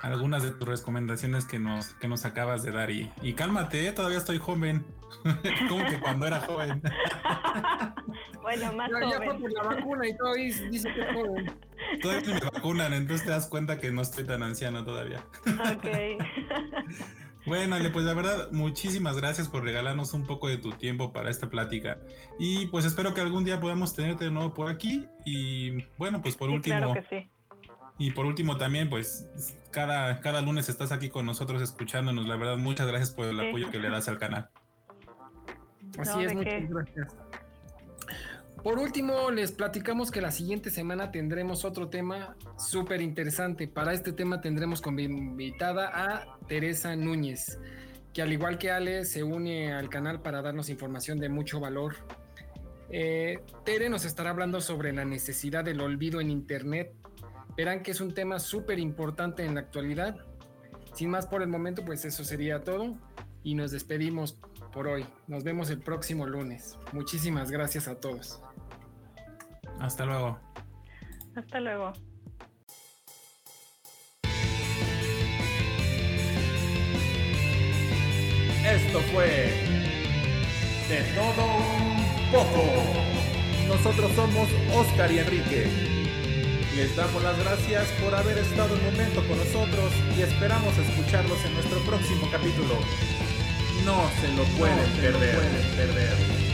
algunas de tus recomendaciones que nos, que nos acabas de dar. Y, y cálmate, ¿eh? todavía estoy joven. Como que cuando era joven. bueno, más joven. Ya fue por la vacuna y todo dice que es joven. Todavía me vacunan, entonces te das cuenta que no estoy tan anciano todavía. Ok. Bueno, Ale, pues la verdad, muchísimas gracias por regalarnos un poco de tu tiempo para esta plática. Y pues espero que algún día podamos tenerte de nuevo por aquí. Y bueno, pues por último. Claro que sí. Y por último también, pues cada, cada lunes estás aquí con nosotros escuchándonos. La verdad, muchas gracias por el apoyo que le das al canal. Así es, muchas gracias. Por último, les platicamos que la siguiente semana tendremos otro tema súper interesante. Para este tema tendremos como invitada a Teresa Núñez, que al igual que Ale se une al canal para darnos información de mucho valor. Eh, Tere nos estará hablando sobre la necesidad del olvido en Internet verán que es un tema súper importante en la actualidad. Sin más por el momento, pues eso sería todo y nos despedimos por hoy. Nos vemos el próximo lunes. Muchísimas gracias a todos. Hasta luego. Hasta luego. Esto fue de todo un poco. Nosotros somos Oscar y Enrique. Les damos las gracias por haber estado un momento con nosotros y esperamos escucharlos en nuestro próximo capítulo. No se lo pueden, perder.